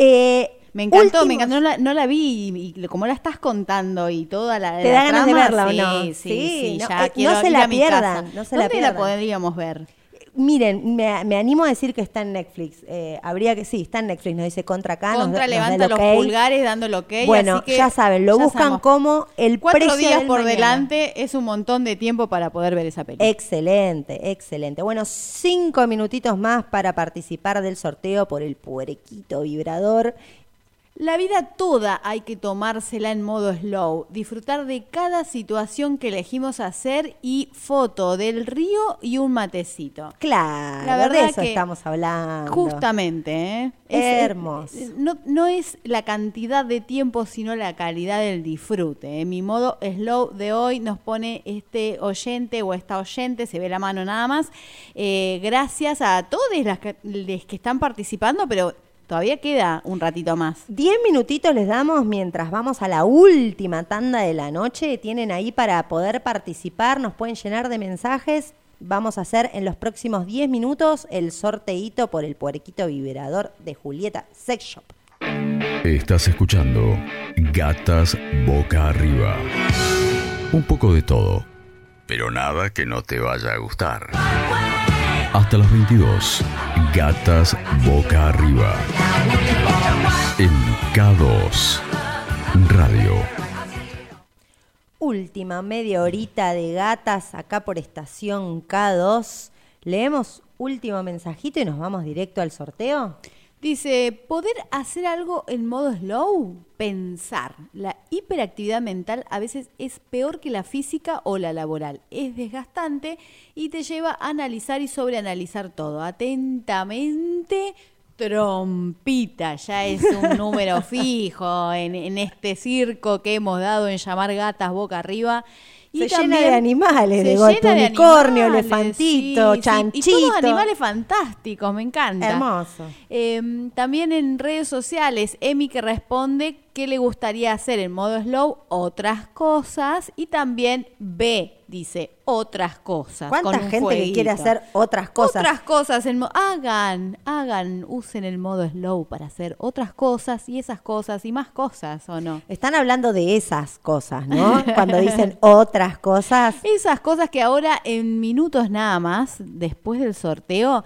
Eh, Me encantó, me últimos- encantó, no la, no la vi y, y como la estás contando y toda la. ¿Te la da ganas de verla o sí, no? Sí, Sí, sí, no, ya eh, quiero no se ir la a mi pierdan, casa. no se la ¿Dónde pierdan. la podríamos ver? Miren, me, me animo a decir que está en Netflix. Eh, habría que, sí, está en Netflix, nos dice contra acá. Contra nos levanta los pulgares dando el ok. Bueno, así que ya saben, lo ya buscan sabemos. como el Cuatro precio días del por mañana. delante es un montón de tiempo para poder ver esa película. Excelente, excelente. Bueno, cinco minutitos más para participar del sorteo por el puerequito vibrador. La vida toda hay que tomársela en modo slow, disfrutar de cada situación que elegimos hacer y foto del río y un matecito. Claro, La verdad de eso que estamos hablando. Justamente, ¿eh? Hermoso. es- no, no es la cantidad de tiempo, sino la calidad del disfrute. ¿eh? Mi modo slow de hoy nos pone este oyente o esta oyente, se ve la mano nada más. Eh, gracias a todos les que están participando, pero todavía queda un ratito más. Diez minutitos les damos mientras vamos a la última tanda de la noche. Tienen ahí para poder participar, nos pueden llenar de mensajes. Vamos a hacer en los próximos 10 minutos el sorteíto por el puerquito vibrador de Julieta Sex Shop. Estás escuchando Gatas Boca Arriba. Un poco de todo, pero nada que no te vaya a gustar. Hasta las 22, Gatas Boca Arriba. En K2 Radio. Última media horita de gatas acá por estación K2. Leemos último mensajito y nos vamos directo al sorteo. Dice, poder hacer algo en modo slow, pensar. La hiperactividad mental a veces es peor que la física o la laboral. Es desgastante y te lleva a analizar y sobreanalizar todo. Atentamente, trompita. Ya es un [laughs] número fijo en, en este circo que hemos dado en llamar gatas boca arriba. Se llena de animales, de golpe, unicornio, animales, elefantito, Y chanchito. todos animales fantásticos, me encanta. Hermoso. Eh, también en redes sociales, Emi que responde qué le gustaría hacer en modo slow, otras cosas. Y también B dice otras cosas. ¿Cuánta con gente que quiere hacer otras cosas? Otras cosas. En hagan, hagan, usen el modo slow para hacer otras cosas y esas cosas y más cosas, ¿o no? Están hablando de esas cosas, ¿no? [laughs] Cuando dicen otras cosas. Esas cosas que ahora en minutos nada más, después del sorteo,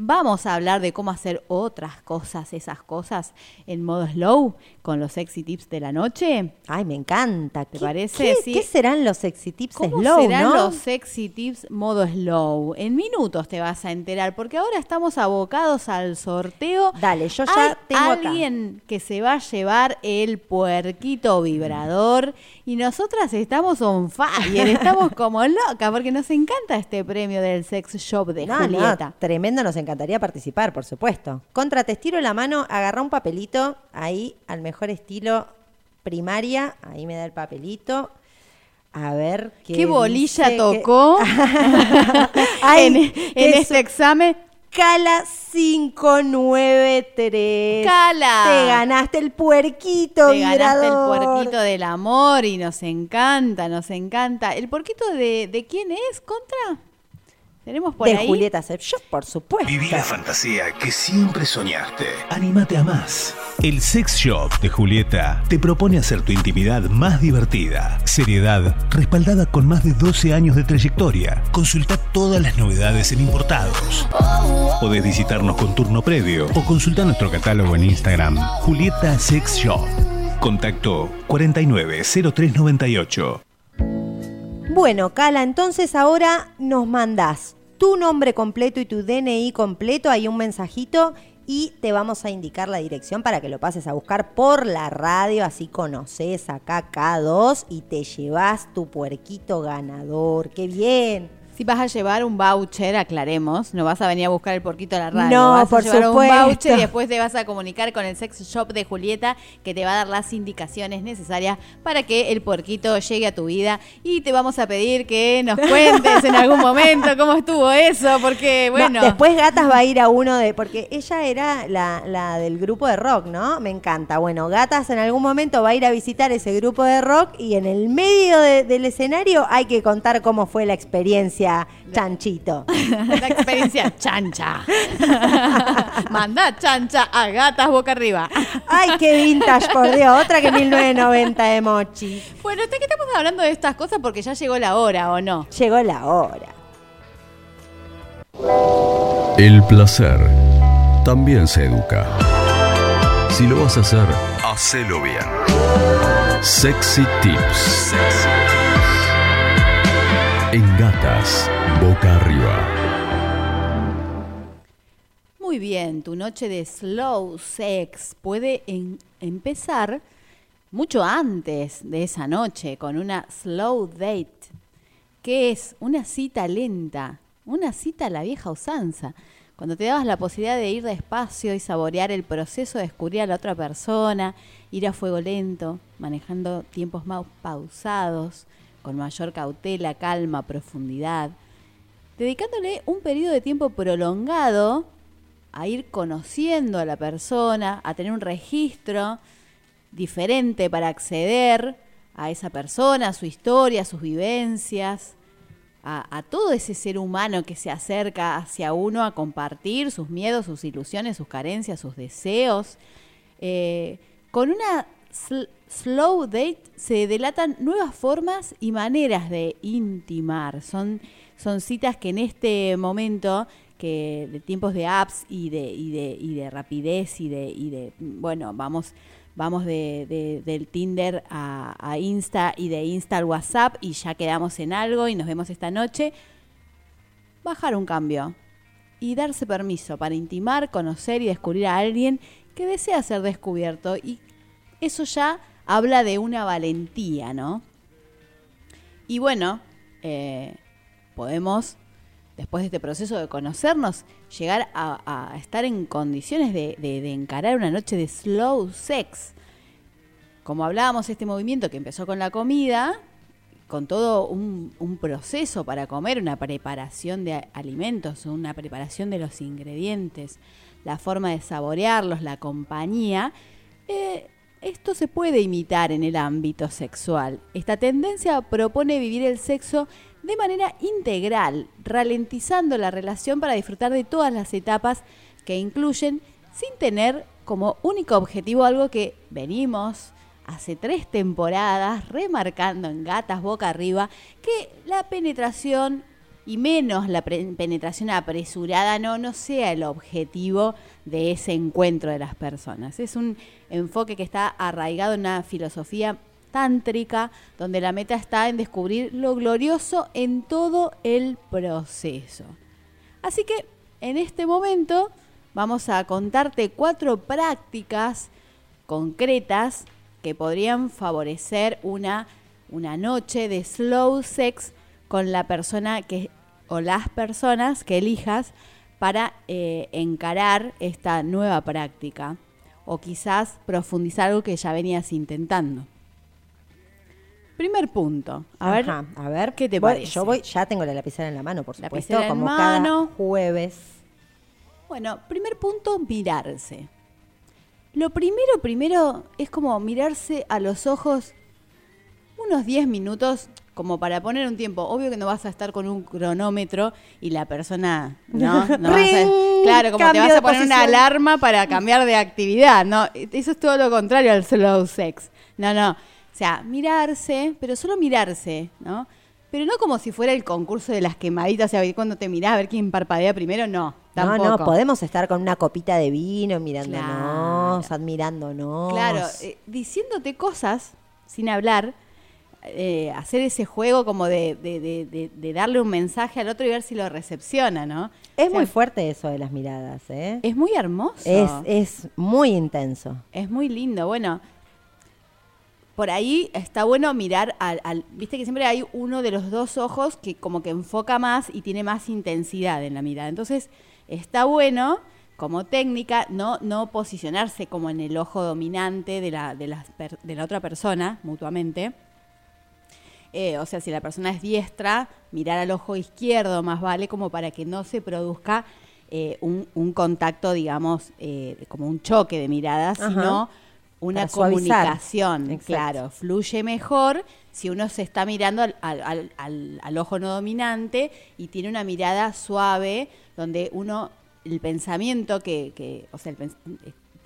vamos a hablar de cómo hacer otras cosas, esas cosas en modo slow, con los sexy tips de la noche. Ay, me encanta. ¿Te ¿Qué- parece? ¿Qué, Sí. qué serán los sexy tips ¿Cómo slow, serán no? los sexy tips modo slow? En minutos te vas a enterar, porque ahora estamos abocados al sorteo. Dale, yo ya Hay tengo acá. alguien que se va a llevar el puerquito vibrador y nosotras estamos on fire, estamos como locas porque nos encanta este premio del sex shop de [laughs] No, Julieta. no, tremendo, nos encantaría participar, por supuesto. Contra, te estiro la mano, agarra un papelito, ahí, al mejor estilo primaria, ahí me da el papelito. A ver qué. ¿Qué, bolilla dice tocó [laughs] Ay, en, en es este examen? Cala 593. Cala. Te ganaste el puerquito Te ganaste el puerquito del amor y nos encanta, nos encanta. ¿El puerquito de, de quién es, Contra? ¿Tenemos por De ahí? Julieta Sepp Shop, por supuesto. Viví la fantasía que siempre soñaste. Anímate a más. El Sex Shop de Julieta te propone hacer tu intimidad más divertida. Seriedad respaldada con más de 12 años de trayectoria. Consulta todas las novedades en importados. Podés visitarnos con turno previo o consulta nuestro catálogo en Instagram. Julieta Sex Shop. Contacto 490398. Bueno, Cala, entonces ahora nos mandás tu nombre completo y tu DNI completo, hay un mensajito y te vamos a indicar la dirección para que lo pases a buscar por la radio, así conoces acá K2 y te llevas tu puerquito ganador. ¡Qué bien! Si vas a llevar un voucher, aclaremos, no vas a venir a buscar el porquito a la radio. No, vas por a llevar supuesto. un voucher y después te vas a comunicar con el sex shop de Julieta que te va a dar las indicaciones necesarias para que el porquito llegue a tu vida y te vamos a pedir que nos cuentes en algún momento cómo estuvo eso, porque No, bueno, después Gatas va a ir a uno de. Porque ella era la, la del grupo de rock, ¿no? Me encanta. Bueno, Gatas en algún momento va a ir a visitar ese grupo de rock y en el medio de- del escenario hay que contar cómo fue la experiencia chanchito. [laughs] la experiencia chancha. [laughs] Manda chancha a gatas boca arriba. Ay, qué vintage, por Dios. Otra que 1990 de Mochi. Bueno, está que estamos hablando de estas cosas porque ya llegó la hora, ¿o no? Llegó la hora. El placer también se educa. Si lo vas a hacer, hacelo bien. Sexy Tips. En gatas, boca arriba. Muy bien, tu noche de slow sex puede empezar mucho antes de esa noche con una slow date, que es una cita lenta, una cita a la vieja usanza, cuando te dabas la posibilidad de ir despacio y saborear el proceso de descubrir a la otra persona, ir a fuego lento, manejando tiempos más pausados, con mayor cautela, calma, profundidad dedicándole un periodo de tiempo prolongado a ir conociendo a la persona, a tener un registro diferente para acceder a esa persona, a su historia, a sus vivencias, a, todo ese ser humano que se acerca hacia uno a compartir sus miedos, sus ilusiones, sus carencias, sus deseos. Eh, con una slow date se delatan nuevas formas y maneras de intimar. Son, son citas que en este momento que de tiempos de apps y de, y de, y de rapidez y de, y de bueno, vamos, vamos de, de- del Tinder a, a Insta y de Insta al WhatsApp y ya quedamos en algo y nos vemos esta noche. Bajar un cambio y darse permiso para intimar, conocer y descubrir a alguien que desea ser descubierto. Y eso ya habla de una valentía, ¿no? Y bueno, eh, podemos, después de este proceso de conocernos, llegar a, estar en condiciones de, encarar una noche de slow sex. Como hablábamos, este movimiento que empezó con la comida, con todo un, proceso para comer, una preparación de alimentos, una preparación de los ingredientes, la forma de saborearlos, la compañía, eh, esto se puede imitar en el ámbito sexual. Esta tendencia propone vivir el sexo de manera integral, ralentizando la relación para disfrutar de todas las etapas que incluyen, sin tener como único objetivo algo que venimos hace tres temporadas remarcando en gatas boca arriba, que la penetración y menos la penetración apresurada no, no sea el objetivo de ese encuentro de las personas. Es un enfoque que está arraigado en una filosofía tántrica, donde la meta está en descubrir lo glorioso en todo el proceso. Así que en este momento vamos a contarte cuatro prácticas concretas que podrían favorecer una, una noche de slow sex con la persona que o las personas que elijas para eh, encarar esta nueva práctica o quizás profundizar algo que ya venías intentando. Primer punto. A ver, a ver, ¿qué te voy- parece? Yo voy, ya tengo la lapicera en la mano, por supuesto, Lapicera en como mano. cada jueves. Bueno, primer punto, mirarse. Lo primero, primero, es como mirarse a los ojos unos 10 minutos, como para poner un tiempo. Obvio que no vas a estar con un cronómetro y la persona, ¿no? [laughs] no vas a- claro, como te vas a poner una alarma para cambiar de actividad, ¿no? Eso es todo lo contrario al slow sex. No, no. O sea, mirarse, pero solo mirarse, ¿no? Pero no como si fuera el concurso de las quemaditas, o sea, cuando te mirás a ver quién parpadea primero, no. Tampoco. No, no, podemos estar con una copita de vino mirándonos, Claro. admirándonos. Claro, eh, diciéndote cosas sin hablar, eh, hacer ese juego como de, de- de- de- de darle un mensaje al otro y ver si lo recepciona, ¿no? es O sea, muy fuerte eso de las miradas, ¿eh? Es muy hermoso. Es, es muy intenso. Es muy lindo. Bueno, por ahí está bueno mirar al, al- Viste que siempre hay uno de los dos ojos que como que enfoca más y tiene más intensidad en la mirada. Entonces, está bueno como técnica no, no posicionarse como en el ojo dominante de la, de las per- de la otra persona mutuamente. Eh, o sea, si la persona es diestra, mirar al ojo izquierdo más vale como para que no se produzca eh, un, un contacto, digamos, eh, como un choque de miradas, Ajá. sino una comunicación. Exacto. Claro, fluye mejor si uno se está mirando al, al- al- al- ojo no dominante y tiene una mirada suave, donde uno, el pensamiento que, que o sea, el,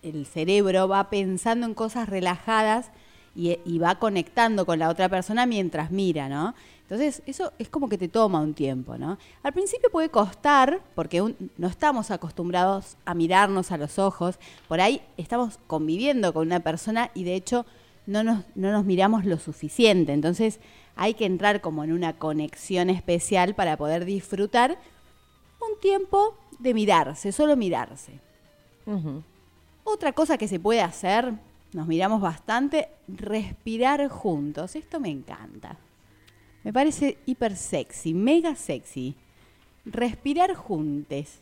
el cerebro va pensando en cosas relajadas y, y va conectando con la otra persona mientras mira, ¿no? Entonces, eso es como que te toma un tiempo, ¿no? Al principio puede costar, porque un- no estamos acostumbrados a mirarnos a los ojos, por ahí estamos conviviendo con una persona y de hecho no nos, no nos miramos lo suficiente, entonces hay que entrar como en una conexión especial para poder disfrutar un tiempo de mirarse, solo mirarse. Otra cosa que se puede hacer, nos miramos bastante, respirar juntos. Esto me encanta. Me parece hiper sexy, mega sexy. Respirar juntos.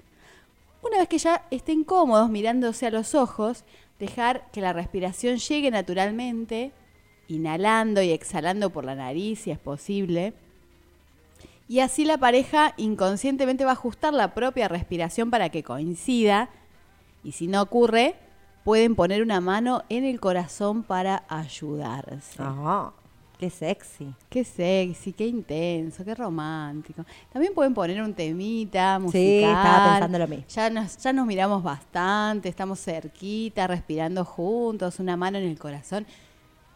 Una vez que ya estén cómodos mirándose a los ojos, dejar que la respiración llegue naturalmente, inhalando y exhalando por la nariz si es posible. Y así la pareja inconscientemente va a ajustar la propia respiración para que coincida. Y si no ocurre, pueden poner una mano en el corazón para ayudarse. Ajá, qué sexy. Qué sexy, qué intenso, qué romántico. También pueden poner un temita musical. Sí, estaba pensando lo mismo. Ya nos, ya nos miramos bastante, estamos cerquita, respirando juntos, una mano en el corazón.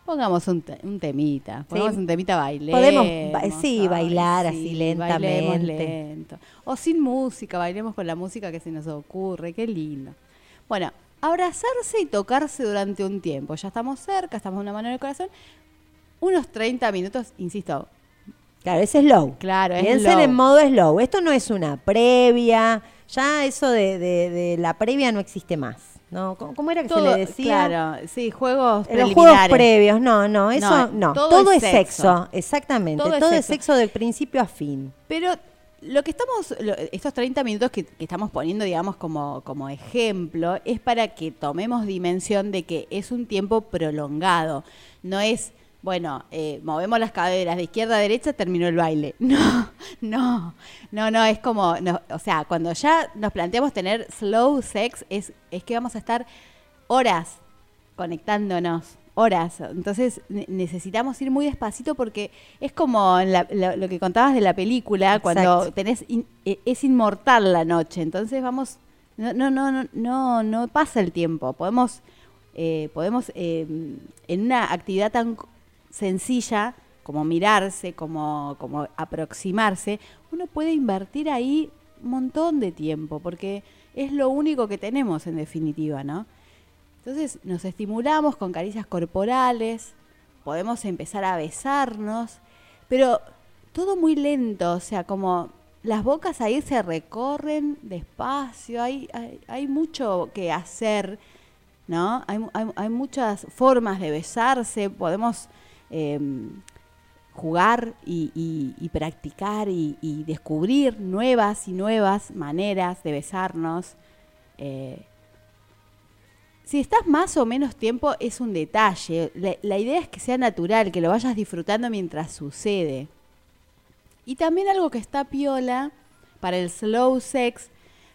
Pongamos un, te- un temita, pongamos Sí. un temita, bailemos. Podemos ba- sí, bailar así lentamente. lento. O sin música, bailemos con la música que se nos ocurre, qué lindo. Bueno, abrazarse y tocarse durante un tiempo. Ya estamos cerca, estamos una mano en el corazón. Unos 30 minutos, insisto, Claro, es slow. Claro, es Piensen slow. en modo slow. Esto no es una previa. Ya eso de, de- de la previa no existe más. ¿no? ¿Cómo, era que todo, se le decía? claro, sí, juegos los juegos previos, no, no, eso No, no. todo Todo, es es sexo. sexo. exactamente. Todo Todo, es es, sexo. sexo. del principio a fin. Pero lo que estamos, lo- estos 30 minutos que, estamos poniendo, digamos, como, como ejemplo, es para que tomemos dimensión de que es un tiempo prolongado. No es, bueno, eh, movemos las caderas de izquierda a derecha, terminó el baile. [laughs] No, no, no, no, es como, no, o sea, cuando ya nos planteamos tener slow sex, es, es que vamos a estar horas conectándonos horas. Entonces ne- necesitamos ir muy despacito porque es como la- lo, lo que contabas de la película, cuando tenés in- e- es inmortal la noche. Entonces vamos, no, no, no, no, no, no pasa el tiempo. Podemos, eh, podemos eh, en una actividad tan sencilla como mirarse, como, como aproximarse, uno puede invertir ahí un montón de tiempo, porque es lo único que tenemos en definitiva, ¿no? Entonces nos estimulamos con caricias corporales, podemos empezar a besarnos, pero todo muy lento, o sea, como las bocas ahí se recorren despacio, hay, hay, mucho que hacer, ¿no? Hay, hay- muchas formas de besarse, podemos em, jugar y, practicar y, y descubrir nuevas y nuevas maneras de besarnos. Eh, si estás más o menos tiempo es un detalle. La, idea es que sea natural, que lo vayas disfrutando mientras sucede. Y también algo que está piola para el slow sex,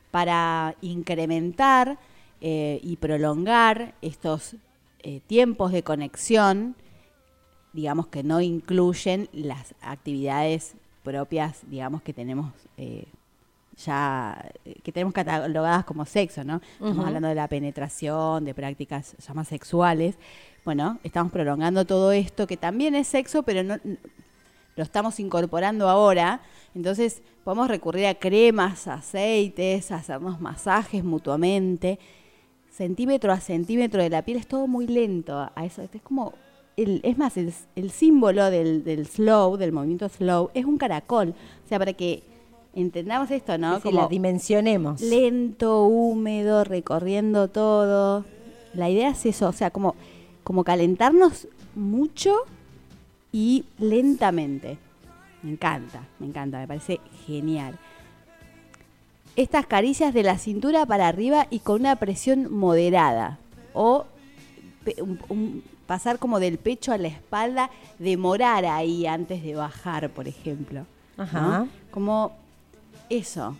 para incrementar eh, y prolongar estos eh, tiempos de conexión, digamos que no incluyen las actividades propias, digamos que tenemos eh, ya, eh, que tenemos catalogadas como sexo, ¿no? Estamos hablando de la penetración, de prácticas ya más sexuales. Bueno, estamos prolongando todo esto que también es sexo, pero no, lo estamos incorporando ahora. Entonces podemos recurrir a cremas, aceites, hacernos masajes mutuamente. Centímetro a centímetro de la piel es todo muy lento. A eso es como el- es más, el, el símbolo del, del slow, del movimiento slow, es un caracol. O sea, para que entendamos esto, ¿no? Sí, la dimensionemos. lento, húmedo, recorriendo todo. La idea es eso, o sea, como, como calentarnos mucho y lentamente. Me encanta, me encanta, me parece genial. Estas caricias de la cintura para arriba y con una presión moderada. O pe- un- un- pasar como del pecho a la espalda, demorar ahí antes de bajar, por ejemplo. ¿no? Ajá. Como eso.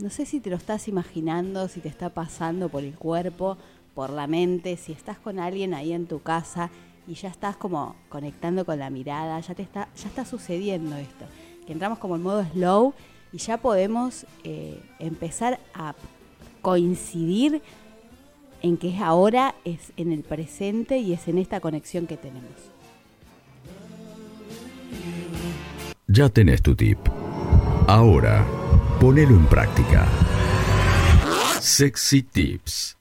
No sé si te lo estás imaginando, si te está pasando por el cuerpo, por la mente, si estás con alguien ahí en tu casa y ya estás como conectando con la mirada, ya está, ya está sucediendo esto. Que entramos como en modo slow y ya podemos eh, empezar a coincidir en que es ahora, es en el presente y es en esta conexión que tenemos. Ya tenés tu tip. Ahora, ponelo en práctica. Sexy Tips.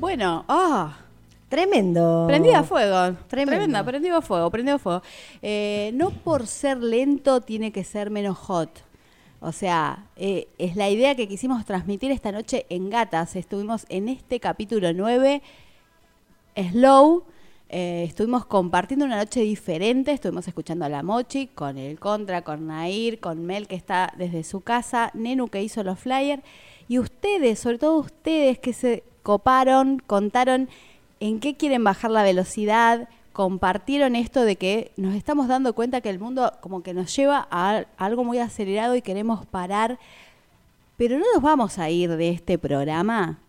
Bueno, ah, Tremendo. Prendida a fuego. Tremendo. Tremenda, prendido a fuego, prendido a fuego. Eh, no por ser lento tiene que ser menos hot. O sea, eh, es la idea que quisimos transmitir esta noche en Gatas. Estuvimos en este capítulo 9, Slow. Eh, estuvimos compartiendo una noche diferente. Estuvimos escuchando a la Mochi con el Contra, con Nair, con Mel que está desde su casa, Nenu que hizo los flyers. Y ustedes, sobre todo ustedes que se coparon, contaron en qué quieren bajar la velocidad, compartieron esto de que nos estamos dando cuenta que el mundo como que nos lleva a, algo muy acelerado y queremos parar, pero no nos vamos a ir de este programa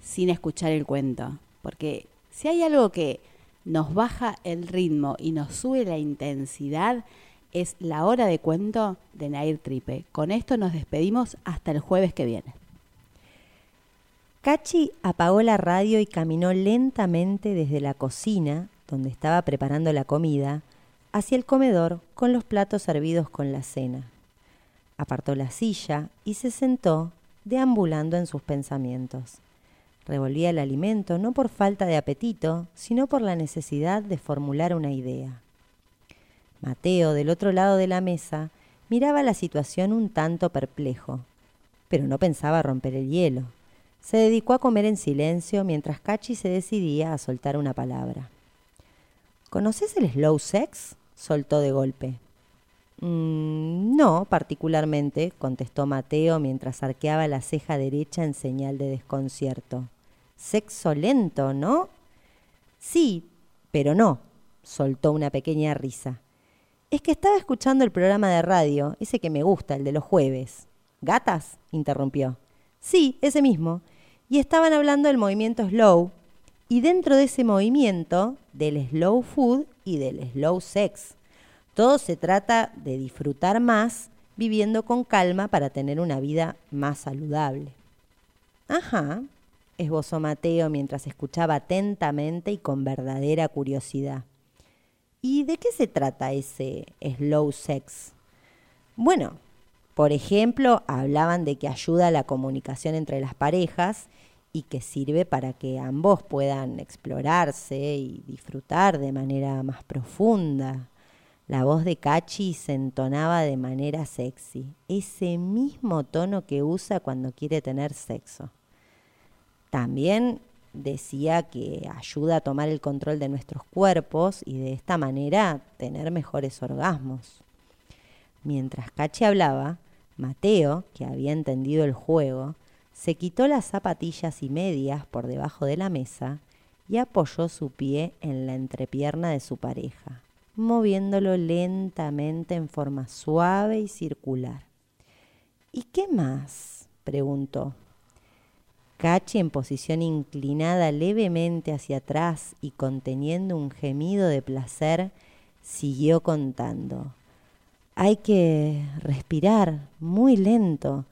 sin escuchar el cuento, porque si hay algo que nos baja el ritmo y nos sube la intensidad, es la hora de cuento de Nair Tripe. Con esto nos despedimos hasta el jueves que viene. Cachi apagó la radio y caminó lentamente desde la cocina, donde estaba preparando la comida, hacia el comedor con los platos servidos con la cena. Apartó la silla y se sentó, deambulando en sus pensamientos. Revolvía el alimento no por falta de apetito, sino por la necesidad de formular una idea. Mateo, del otro lado de la mesa, miraba la situación un tanto perplejo, pero no pensaba romper el hielo. Se dedicó a comer en silencio mientras Cachi se decidía a soltar una palabra. ¿Conoces el slow sex? soltó de golpe. "Mm, no, particularmente, contestó Mateo mientras arqueaba la ceja derecha en señal de desconcierto. Sexo lento, ¿no? Sí, pero no, soltó una pequeña risa. Es que estaba escuchando el programa de radio, ese que me gusta, el de los jueves. ¿Gatas? interrumpió. Sí, ese mismo. Y estaban hablando del movimiento slow. Y dentro de ese movimiento, del slow food y del slow sex. Todo se trata de disfrutar más viviendo con calma para tener una vida más saludable. Ajá, esbozó Mateo mientras escuchaba atentamente y con verdadera curiosidad. ¿Y de qué se trata ese slow sex? Bueno, por ejemplo, hablaban de que ayuda a la comunicación entre las parejas y que sirve para que ambos puedan explorarse y disfrutar de manera más profunda. La voz de Cachi se entonaba de manera sexy, ese mismo tono que usa cuando quiere tener sexo. También decía que ayuda a tomar el control de nuestros cuerpos y de esta manera tener mejores orgasmos. Mientras Cachi hablaba, Mateo, que había entendido el juego, se quitó las zapatillas y medias por debajo de la mesa y apoyó su pie en la entrepierna de su pareja, moviéndolo lentamente en forma suave y circular. ¿Y qué más? preguntó. Cachi en posición inclinada levemente hacia atrás y conteniendo un gemido de placer, siguió contando. Hay que respirar muy lento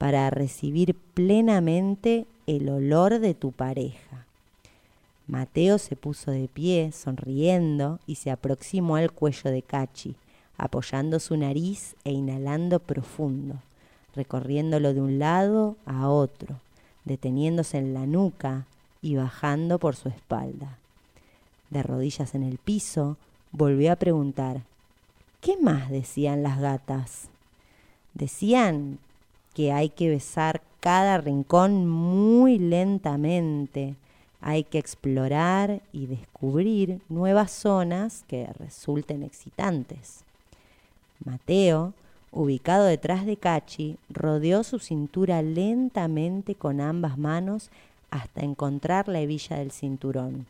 para recibir plenamente el olor de tu pareja. Mateo se puso de pie, sonriendo, y se aproximó al cuello de Cachi, apoyando su nariz e inhalando profundo, recorriéndolo de un lado a otro deteniéndose en la nuca y bajando por su espalda. De rodillas en el piso, volvió a preguntar, ¿qué más decían las gatas? Decían que hay que besar cada rincón muy lentamente, hay que explorar y descubrir nuevas zonas que resulten excitantes. Mateo ubicado detrás de Cachi, rodeó su cintura lentamente con ambas manos hasta encontrar la hebilla del cinturón,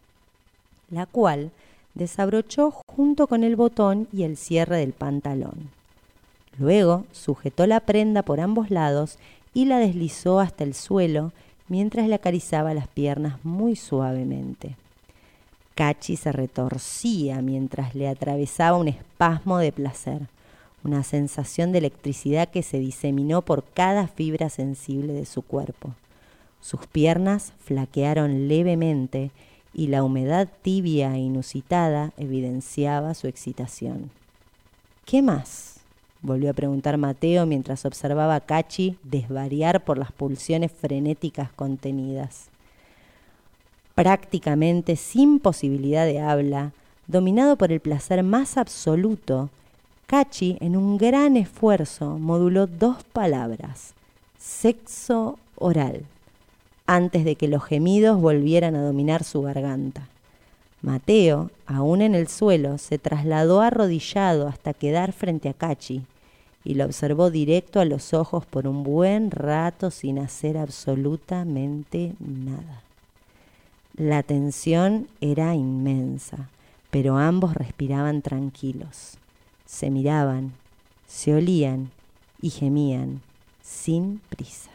la cual desabrochó junto con el botón y el cierre del pantalón. Luego sujetó la prenda por ambos lados y la deslizó hasta el suelo mientras le acariciaba las piernas muy suavemente. Cachi se retorcía mientras le atravesaba un espasmo de placer una sensación de electricidad que se diseminó por cada fibra sensible de su cuerpo. Sus piernas flaquearon levemente y la humedad tibia e inusitada evidenciaba su excitación. ¿Qué más? Volvió a preguntar Mateo mientras observaba a Cachi desvariar por las pulsiones frenéticas contenidas. Prácticamente sin posibilidad de habla, dominado por el placer más absoluto, Cachi, en un gran esfuerzo, moduló dos palabras, sexo oral, antes de que los gemidos volvieran a dominar su garganta. Mateo, aún en el suelo, se trasladó arrodillado hasta quedar frente a Cachi y lo observó directo a los ojos por un buen rato sin hacer absolutamente nada. La tensión era inmensa, pero ambos respiraban tranquilos se miraban, se olían y gemían sin prisa.